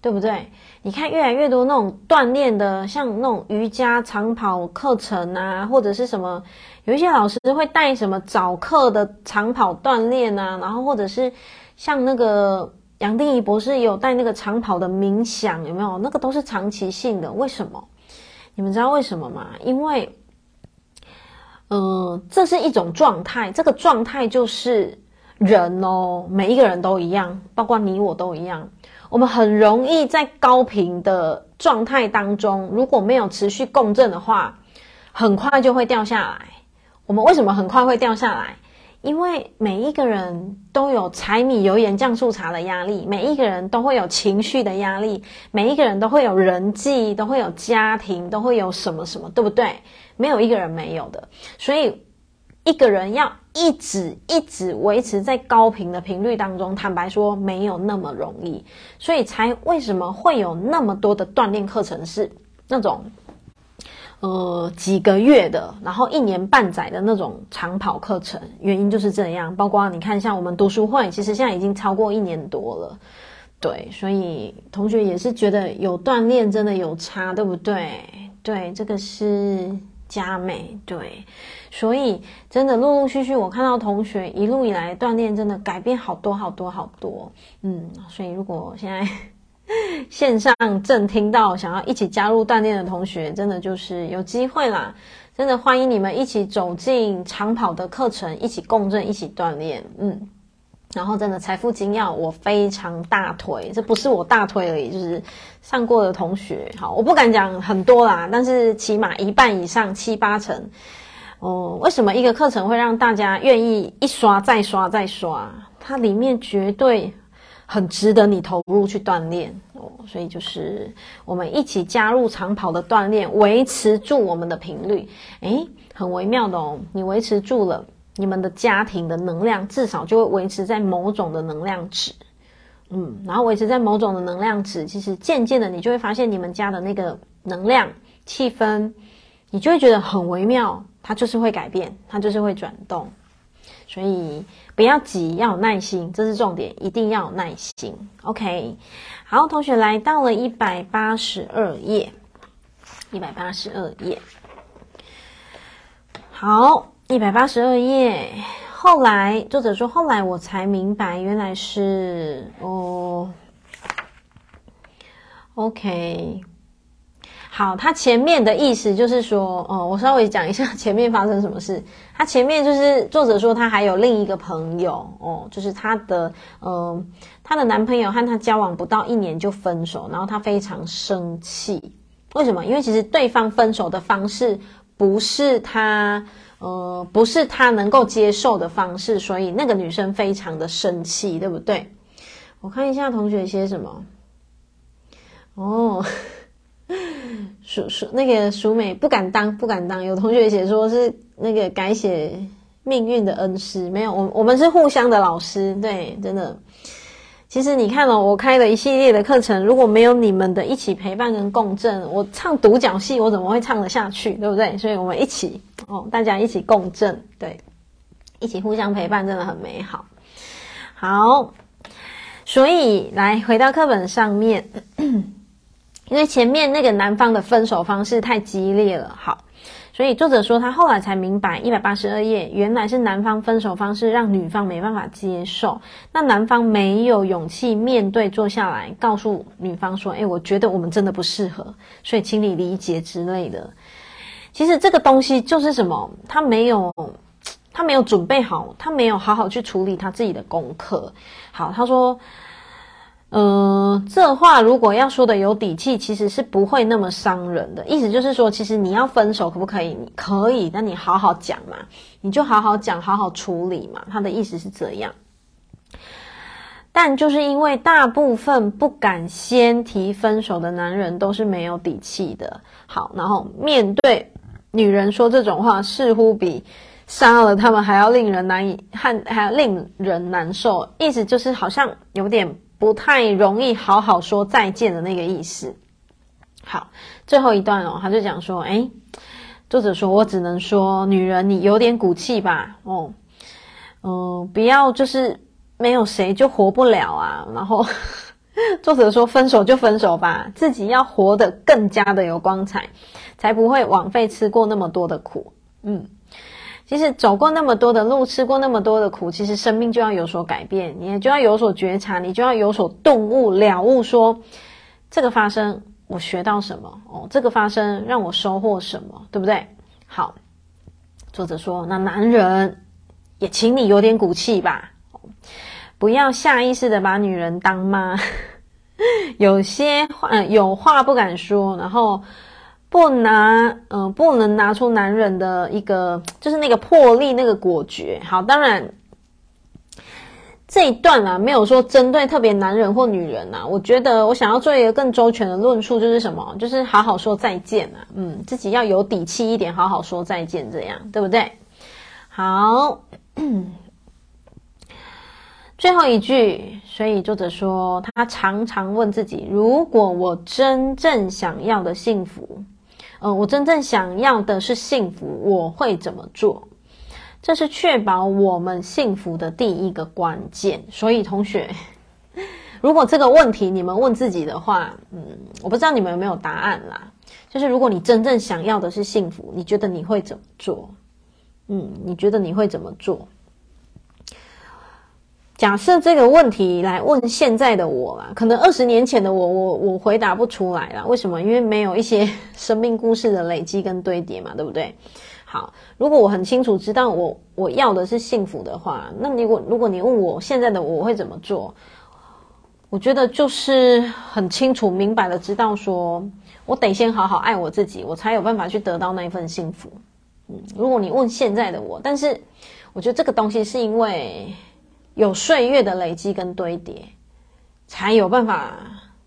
对不对？你看越来越多那种锻炼的，像那种瑜伽长跑课程啊，或者是什么，有一些老师会带什么早课的长跑锻炼啊，然后或者是像那个。杨定仪博士有带那个长跑的冥想，有没有？那个都是长期性的。为什么？你们知道为什么吗？因为，呃，这是一种状态，这个状态就是人哦，每一个人都一样，包括你我都一样。我们很容易在高频的状态当中，如果没有持续共振的话，很快就会掉下来。我们为什么很快会掉下来？因为每一个人都有柴米油盐酱醋茶的压力，每一个人都会有情绪的压力，每一个人都会有人际，都会有家庭，都会有什么什么，对不对？没有一个人没有的。所以一个人要一直一直维持在高频的频率当中，坦白说没有那么容易。所以才为什么会有那么多的锻炼课程是那种。呃，几个月的，然后一年半载的那种长跑课程，原因就是这样。包括你看，像我们读书会，其实现在已经超过一年多了，对，所以同学也是觉得有锻炼真的有差，对不对？对，这个是佳美，对，所以真的陆陆续续，我看到同学一路以来锻炼真的改变好多好多好多，嗯，所以如果现在。线上正听到想要一起加入锻炼的同学，真的就是有机会啦！真的欢迎你们一起走进长跑的课程，一起共振，一起锻炼。嗯，然后真的财富精要，我非常大推，这不是我大推而已，就是上过的同学，好，我不敢讲很多啦，但是起码一半以上，七八成。哦、嗯，为什么一个课程会让大家愿意一刷再刷再刷？它里面绝对。很值得你投入去锻炼哦，所以就是我们一起加入长跑的锻炼，维持住我们的频率，诶，很微妙的哦。你维持住了，你们的家庭的能量至少就会维持在某种的能量值，嗯，然后维持在某种的能量值，其实渐渐的你就会发现你们家的那个能量气氛，你就会觉得很微妙，它就是会改变，它就是会转动。所以不要急，要有耐心，这是重点，一定要有耐心。OK，好，同学来到了一百八十二页，一百八十二页，好，一百八十二页。后来作者说，后来我才明白，原来是哦，OK。好，他前面的意思就是说，哦，我稍微讲一下前面发生什么事。他前面就是作者说他还有另一个朋友，哦，就是他的，嗯、呃，他的男朋友和他交往不到一年就分手，然后他非常生气。为什么？因为其实对方分手的方式不是他，呃，不是他能够接受的方式，所以那个女生非常的生气，对不对？我看一下同学写什么，哦。淑淑那个淑美不敢当，不敢当。有同学写说是那个改写命运的恩师，没有，我我们是互相的老师，对，真的。其实你看、哦、我开了一系列的课程，如果没有你们的一起陪伴跟共振，我唱独角戏我怎么会唱得下去，对不对？所以我们一起哦，大家一起共振，对，一起互相陪伴，真的很美好。好，所以来回到课本上面。因为前面那个男方的分手方式太激烈了，好，所以作者说他后来才明白，一百八十二页原来是男方分手方式让女方没办法接受，那男方没有勇气面对，坐下来告诉女方说：“诶，我觉得我们真的不适合，所以请你理解之类的。”其实这个东西就是什么？他没有，他没有准备好，他没有好好去处理他自己的功课。好，他说。嗯、呃，这话如果要说的有底气，其实是不会那么伤人的。意思就是说，其实你要分手可不可以？你可以，那你好好讲嘛，你就好好讲，好好处理嘛。他的意思是这样。但就是因为大部分不敢先提分手的男人都是没有底气的。好，然后面对女人说这种话，似乎比杀了他们还要令人难以，还还要令人难受。意思就是好像有点。不太容易好好说再见的那个意思。好，最后一段哦，他就讲说，诶，作者说我只能说，女人你有点骨气吧，哦，嗯、不要就是没有谁就活不了啊。然后 作者说，分手就分手吧，自己要活得更加的有光彩，才不会枉费吃过那么多的苦。嗯。其实走过那么多的路，吃过那么多的苦，其实生命就要有所改变，你也就要有所觉察，你就要有所顿悟、了悟说，这个发生我学到什么？哦，这个发生让我收获什么？对不对？好，作者说，那男人也请你有点骨气吧，不要下意识的把女人当妈，有些话，有话不敢说，然后。不拿，嗯、不能拿出男人的一个，就是那个魄力，那个果决。好，当然这一段啊，没有说针对特别男人或女人啊。我觉得我想要做一个更周全的论述，就是什么？就是好好说再见啊，嗯，自己要有底气一点，好好说再见，这样对不对？好。最后一句，所以作者说，他常常问自己：如果我真正想要的幸福。呃，我真正想要的是幸福，我会怎么做？这是确保我们幸福的第一个关键。所以，同学，如果这个问题你们问自己的话，嗯，我不知道你们有没有答案啦。就是如果你真正想要的是幸福，你觉得你会怎么做？嗯，你觉得你会怎么做？假设这个问题来问现在的我啦，可能二十年前的我，我我回答不出来啦。为什么？因为没有一些生命故事的累积跟堆叠嘛，对不对？好，如果我很清楚知道我我要的是幸福的话，那如果如果你问我现在的我，会怎么做？我觉得就是很清楚明白的知道说，我得先好好爱我自己，我才有办法去得到那一份幸福。嗯，如果你问现在的我，但是我觉得这个东西是因为。有岁月的累积跟堆叠，才有办法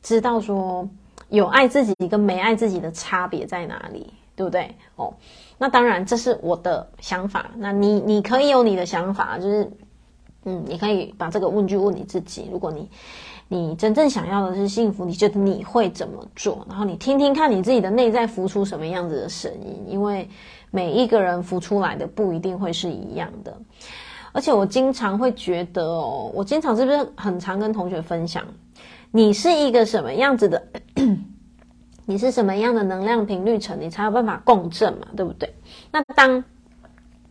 知道说有爱自己跟没爱自己的差别在哪里，对不对？哦，那当然这是我的想法，那你你可以有你的想法，就是嗯，你可以把这个问句问你自己：如果你你真正想要的是幸福，你觉得你会怎么做？然后你听听看你自己的内在浮出什么样子的声音，因为每一个人浮出来的不一定会是一样的。而且我经常会觉得哦，我经常是不是很常跟同学分享，你是一个什么样子的，你是什么样的能量频率层，你才有办法共振嘛，对不对？那当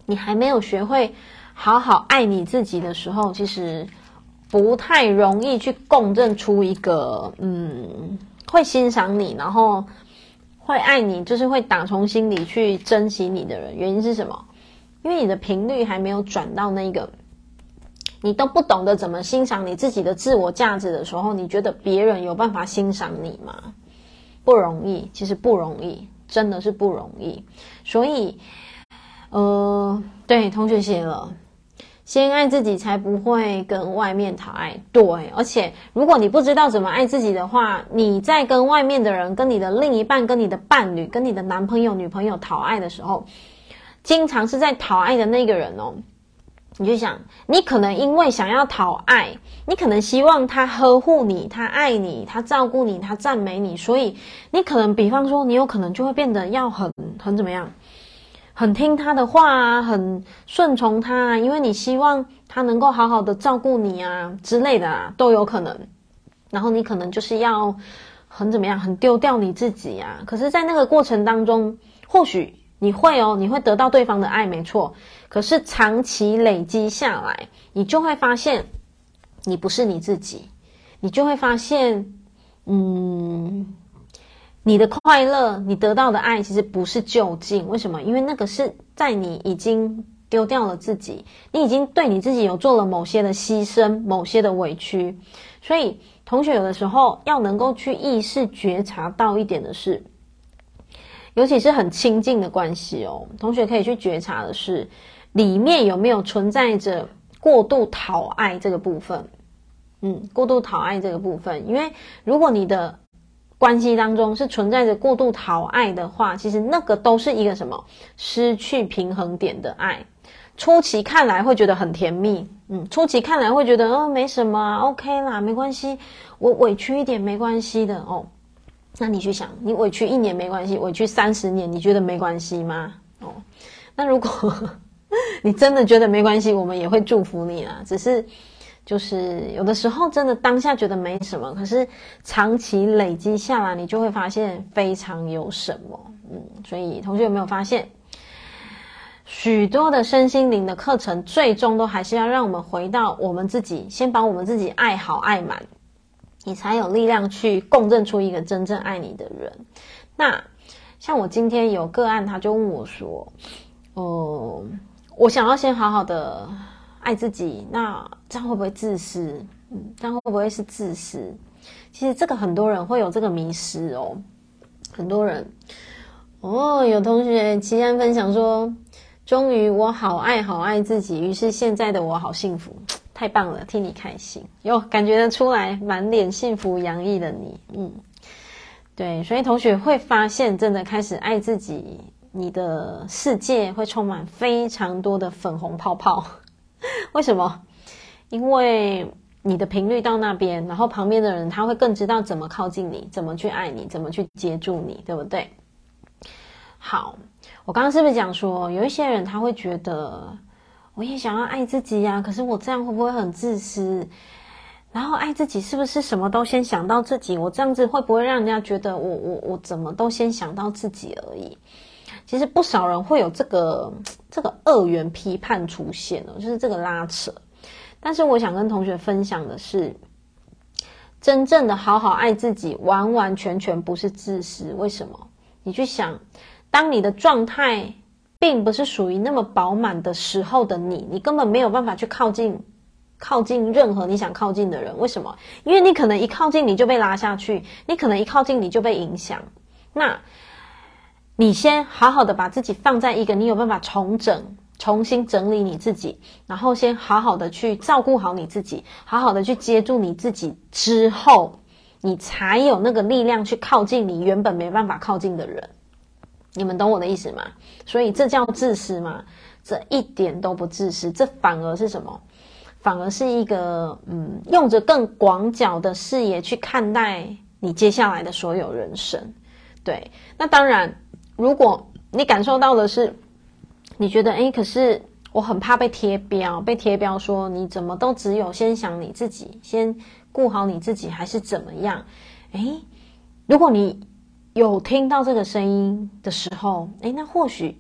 你还没有学会好好爱你自己的时候，其实不太容易去共振出一个嗯，会欣赏你，然后会爱你，就是会打从心里去珍惜你的人。原因是什么？因为你的频率还没有转到那个，你都不懂得怎么欣赏你自己的自我价值的时候，你觉得别人有办法欣赏你吗？不容易，其实不容易，真的是不容易。所以，呃，对，同学写了，先爱自己才不会跟外面讨爱。对，而且如果你不知道怎么爱自己的话，你在跟外面的人、跟你的另一半、跟你的伴侣、跟你的男朋友、女朋友讨爱的时候。经常是在讨爱的那个人哦，你就想，你可能因为想要讨爱，你可能希望他呵护你，他爱你，他照顾你，他赞美你，所以你可能，比方说，你有可能就会变得要很很怎么样，很听他的话啊，很顺从他啊，因为你希望他能够好好的照顾你啊之类的啊，都有可能。然后你可能就是要很怎么样，很丢掉你自己啊。可是，在那个过程当中，或许。你会哦，你会得到对方的爱，没错。可是长期累积下来，你就会发现，你不是你自己，你就会发现，嗯，你的快乐，你得到的爱，其实不是究竟。为什么？因为那个是在你已经丢掉了自己，你已经对你自己有做了某些的牺牲，某些的委屈。所以，同学有的时候要能够去意识觉察到一点的是。尤其是很亲近的关系哦，同学可以去觉察的是，里面有没有存在着过度讨爱这个部分？嗯，过度讨爱这个部分，因为如果你的关系当中是存在着过度讨爱的话，其实那个都是一个什么？失去平衡点的爱。初期看来会觉得很甜蜜，嗯，初期看来会觉得哦，没什么啊，OK 啦，没关系，我委屈一点没关系的哦。那你去想，你委屈一年没关系，委屈三十年，你觉得没关系吗？哦，那如果 你真的觉得没关系，我们也会祝福你啊。只是，就是有的时候真的当下觉得没什么，可是长期累积下来，你就会发现非常有什么。嗯，所以同学有没有发现，许多的身心灵的课程，最终都还是要让我们回到我们自己，先把我们自己爱好爱满。你才有力量去共振出一个真正爱你的人。那像我今天有个案，他就问我说：“哦、我想要先好好的爱自己，那这样会不会自私？嗯，这样会不会是自私？其实这个很多人会有这个迷失哦，很多人哦，有同学齐安分享说。”终于，我好爱好爱自己，于是现在的我好幸福，太棒了，替你开心哟，感觉得出来，满脸幸福洋溢的你，嗯，对，所以同学会发现，真的开始爱自己，你的世界会充满非常多的粉红泡泡。为什么？因为你的频率到那边，然后旁边的人他会更知道怎么靠近你，怎么去爱你，怎么去接住你，对不对？好。我刚刚是不是讲说，有一些人他会觉得，我也想要爱自己呀，可是我这样会不会很自私？然后爱自己是不是什么都先想到自己？我这样子会不会让人家觉得我我我怎么都先想到自己而已？其实不少人会有这个这个二元批判出现哦，就是这个拉扯。但是我想跟同学分享的是，真正的好好爱自己，完完全全不是自私。为什么？你去想。当你的状态并不是属于那么饱满的时候的你，你根本没有办法去靠近，靠近任何你想靠近的人。为什么？因为你可能一靠近你就被拉下去，你可能一靠近你就被影响。那，你先好好的把自己放在一个你有办法重整、重新整理你自己，然后先好好的去照顾好你自己，好好的去接住你自己之后，你才有那个力量去靠近你原本没办法靠近的人。你们懂我的意思吗？所以这叫自私吗？这一点都不自私，这反而是什么？反而是一个嗯，用着更广角的视野去看待你接下来的所有人生。对，那当然，如果你感受到的是，你觉得诶，可是我很怕被贴标，被贴标说你怎么都只有先想你自己，先顾好你自己，还是怎么样？诶，如果你。有听到这个声音的时候，诶，那或许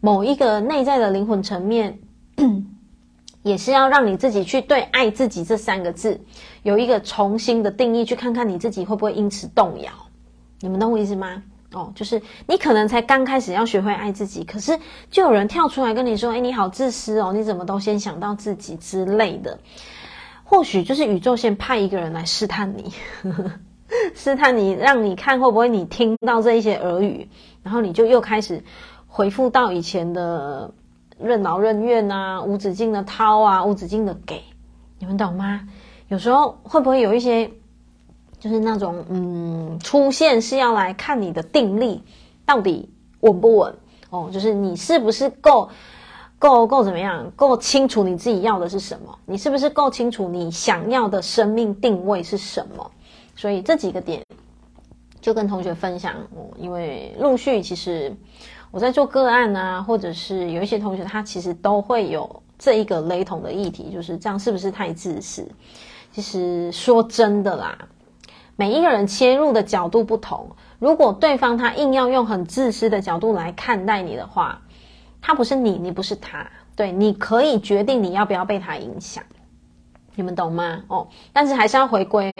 某一个内在的灵魂层面，也是要让你自己去对“爱自己”这三个字有一个重新的定义，去看看你自己会不会因此动摇。你们懂我意思吗？哦，就是你可能才刚开始要学会爱自己，可是就有人跳出来跟你说：“诶，你好自私哦，你怎么都先想到自己之类的。”或许就是宇宙先派一个人来试探你。试探你，让你看会不会你听到这一些耳语，然后你就又开始回复到以前的任劳任怨啊，无止境的掏啊，无止境的给，你们懂吗？有时候会不会有一些，就是那种嗯，出现是要来看你的定力到底稳不稳哦，就是你是不是够够够怎么样，够清楚你自己要的是什么？你是不是够清楚你想要的生命定位是什么？所以这几个点就跟同学分享，因为陆续其实我在做个案啊，或者是有一些同学他其实都会有这一个雷同的议题，就是这样是不是太自私？其实说真的啦，每一个人切入的角度不同，如果对方他硬要用很自私的角度来看待你的话，他不是你，你不是他，对，你可以决定你要不要被他影响，你们懂吗？哦，但是还是要回归。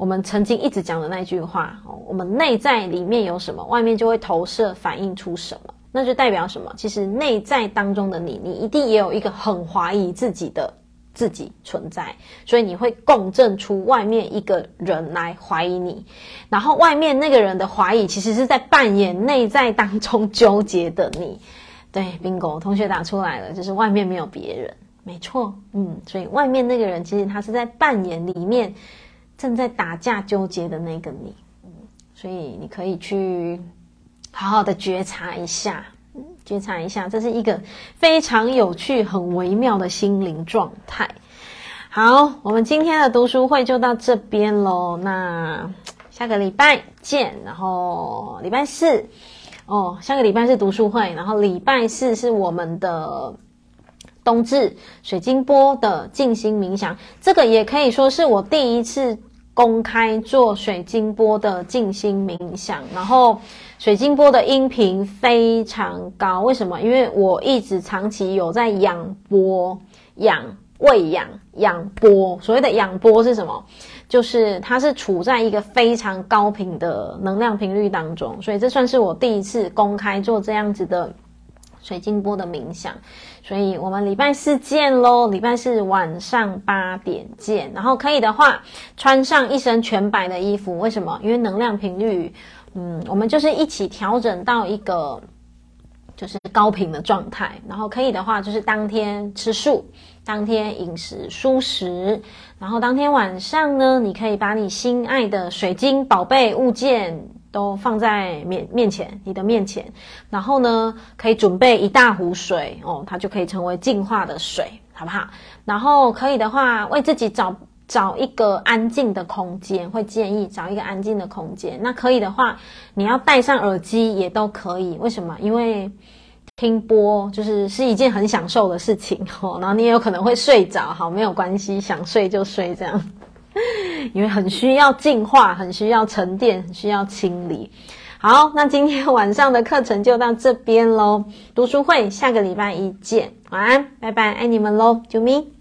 我们曾经一直讲的那句话哦，我们内在里面有什么，外面就会投射反映出什么，那就代表什么？其实内在当中的你，你一定也有一个很怀疑自己的自己存在，所以你会共振出外面一个人来怀疑你，然后外面那个人的怀疑，其实是在扮演内在当中纠结的你。对，bingo，同学打出来了，就是外面没有别人，没错，嗯，所以外面那个人其实他是在扮演里面。正在打架纠结的那个你，所以你可以去好好的觉察一下，觉察一下，这是一个非常有趣、很微妙的心灵状态。好，我们今天的读书会就到这边喽，那下个礼拜见。然后礼拜四哦，下个礼拜是读书会，然后礼拜四是我们的。冬至水晶波的静心冥想，这个也可以说是我第一次公开做水晶波的静心冥想。然后水晶波的音频非常高，为什么？因为我一直长期有在养波，养喂养养波。所谓的养波是什么？就是它是处在一个非常高频的能量频率当中，所以这算是我第一次公开做这样子的水晶波的冥想。所以我们礼拜四见喽，礼拜四晚上八点见。然后可以的话，穿上一身全白的衣服。为什么？因为能量频率，嗯，我们就是一起调整到一个。就是高频的状态，然后可以的话，就是当天吃素，当天饮食蔬食，然后当天晚上呢，你可以把你心爱的水晶宝贝物件都放在面面前，你的面前，然后呢，可以准备一大壶水哦，它就可以成为净化的水，好不好？然后可以的话，为自己找。找一个安静的空间，会建议找一个安静的空间。那可以的话，你要戴上耳机也都可以。为什么？因为听播就是是一件很享受的事情哦。然后你也有可能会睡着，好，没有关系，想睡就睡这样。因为很需要净化，很需要沉淀，很需要清理。好，那今天晚上的课程就到这边喽。读书会下个礼拜一见，晚安，拜拜，爱你们喽，啾咪。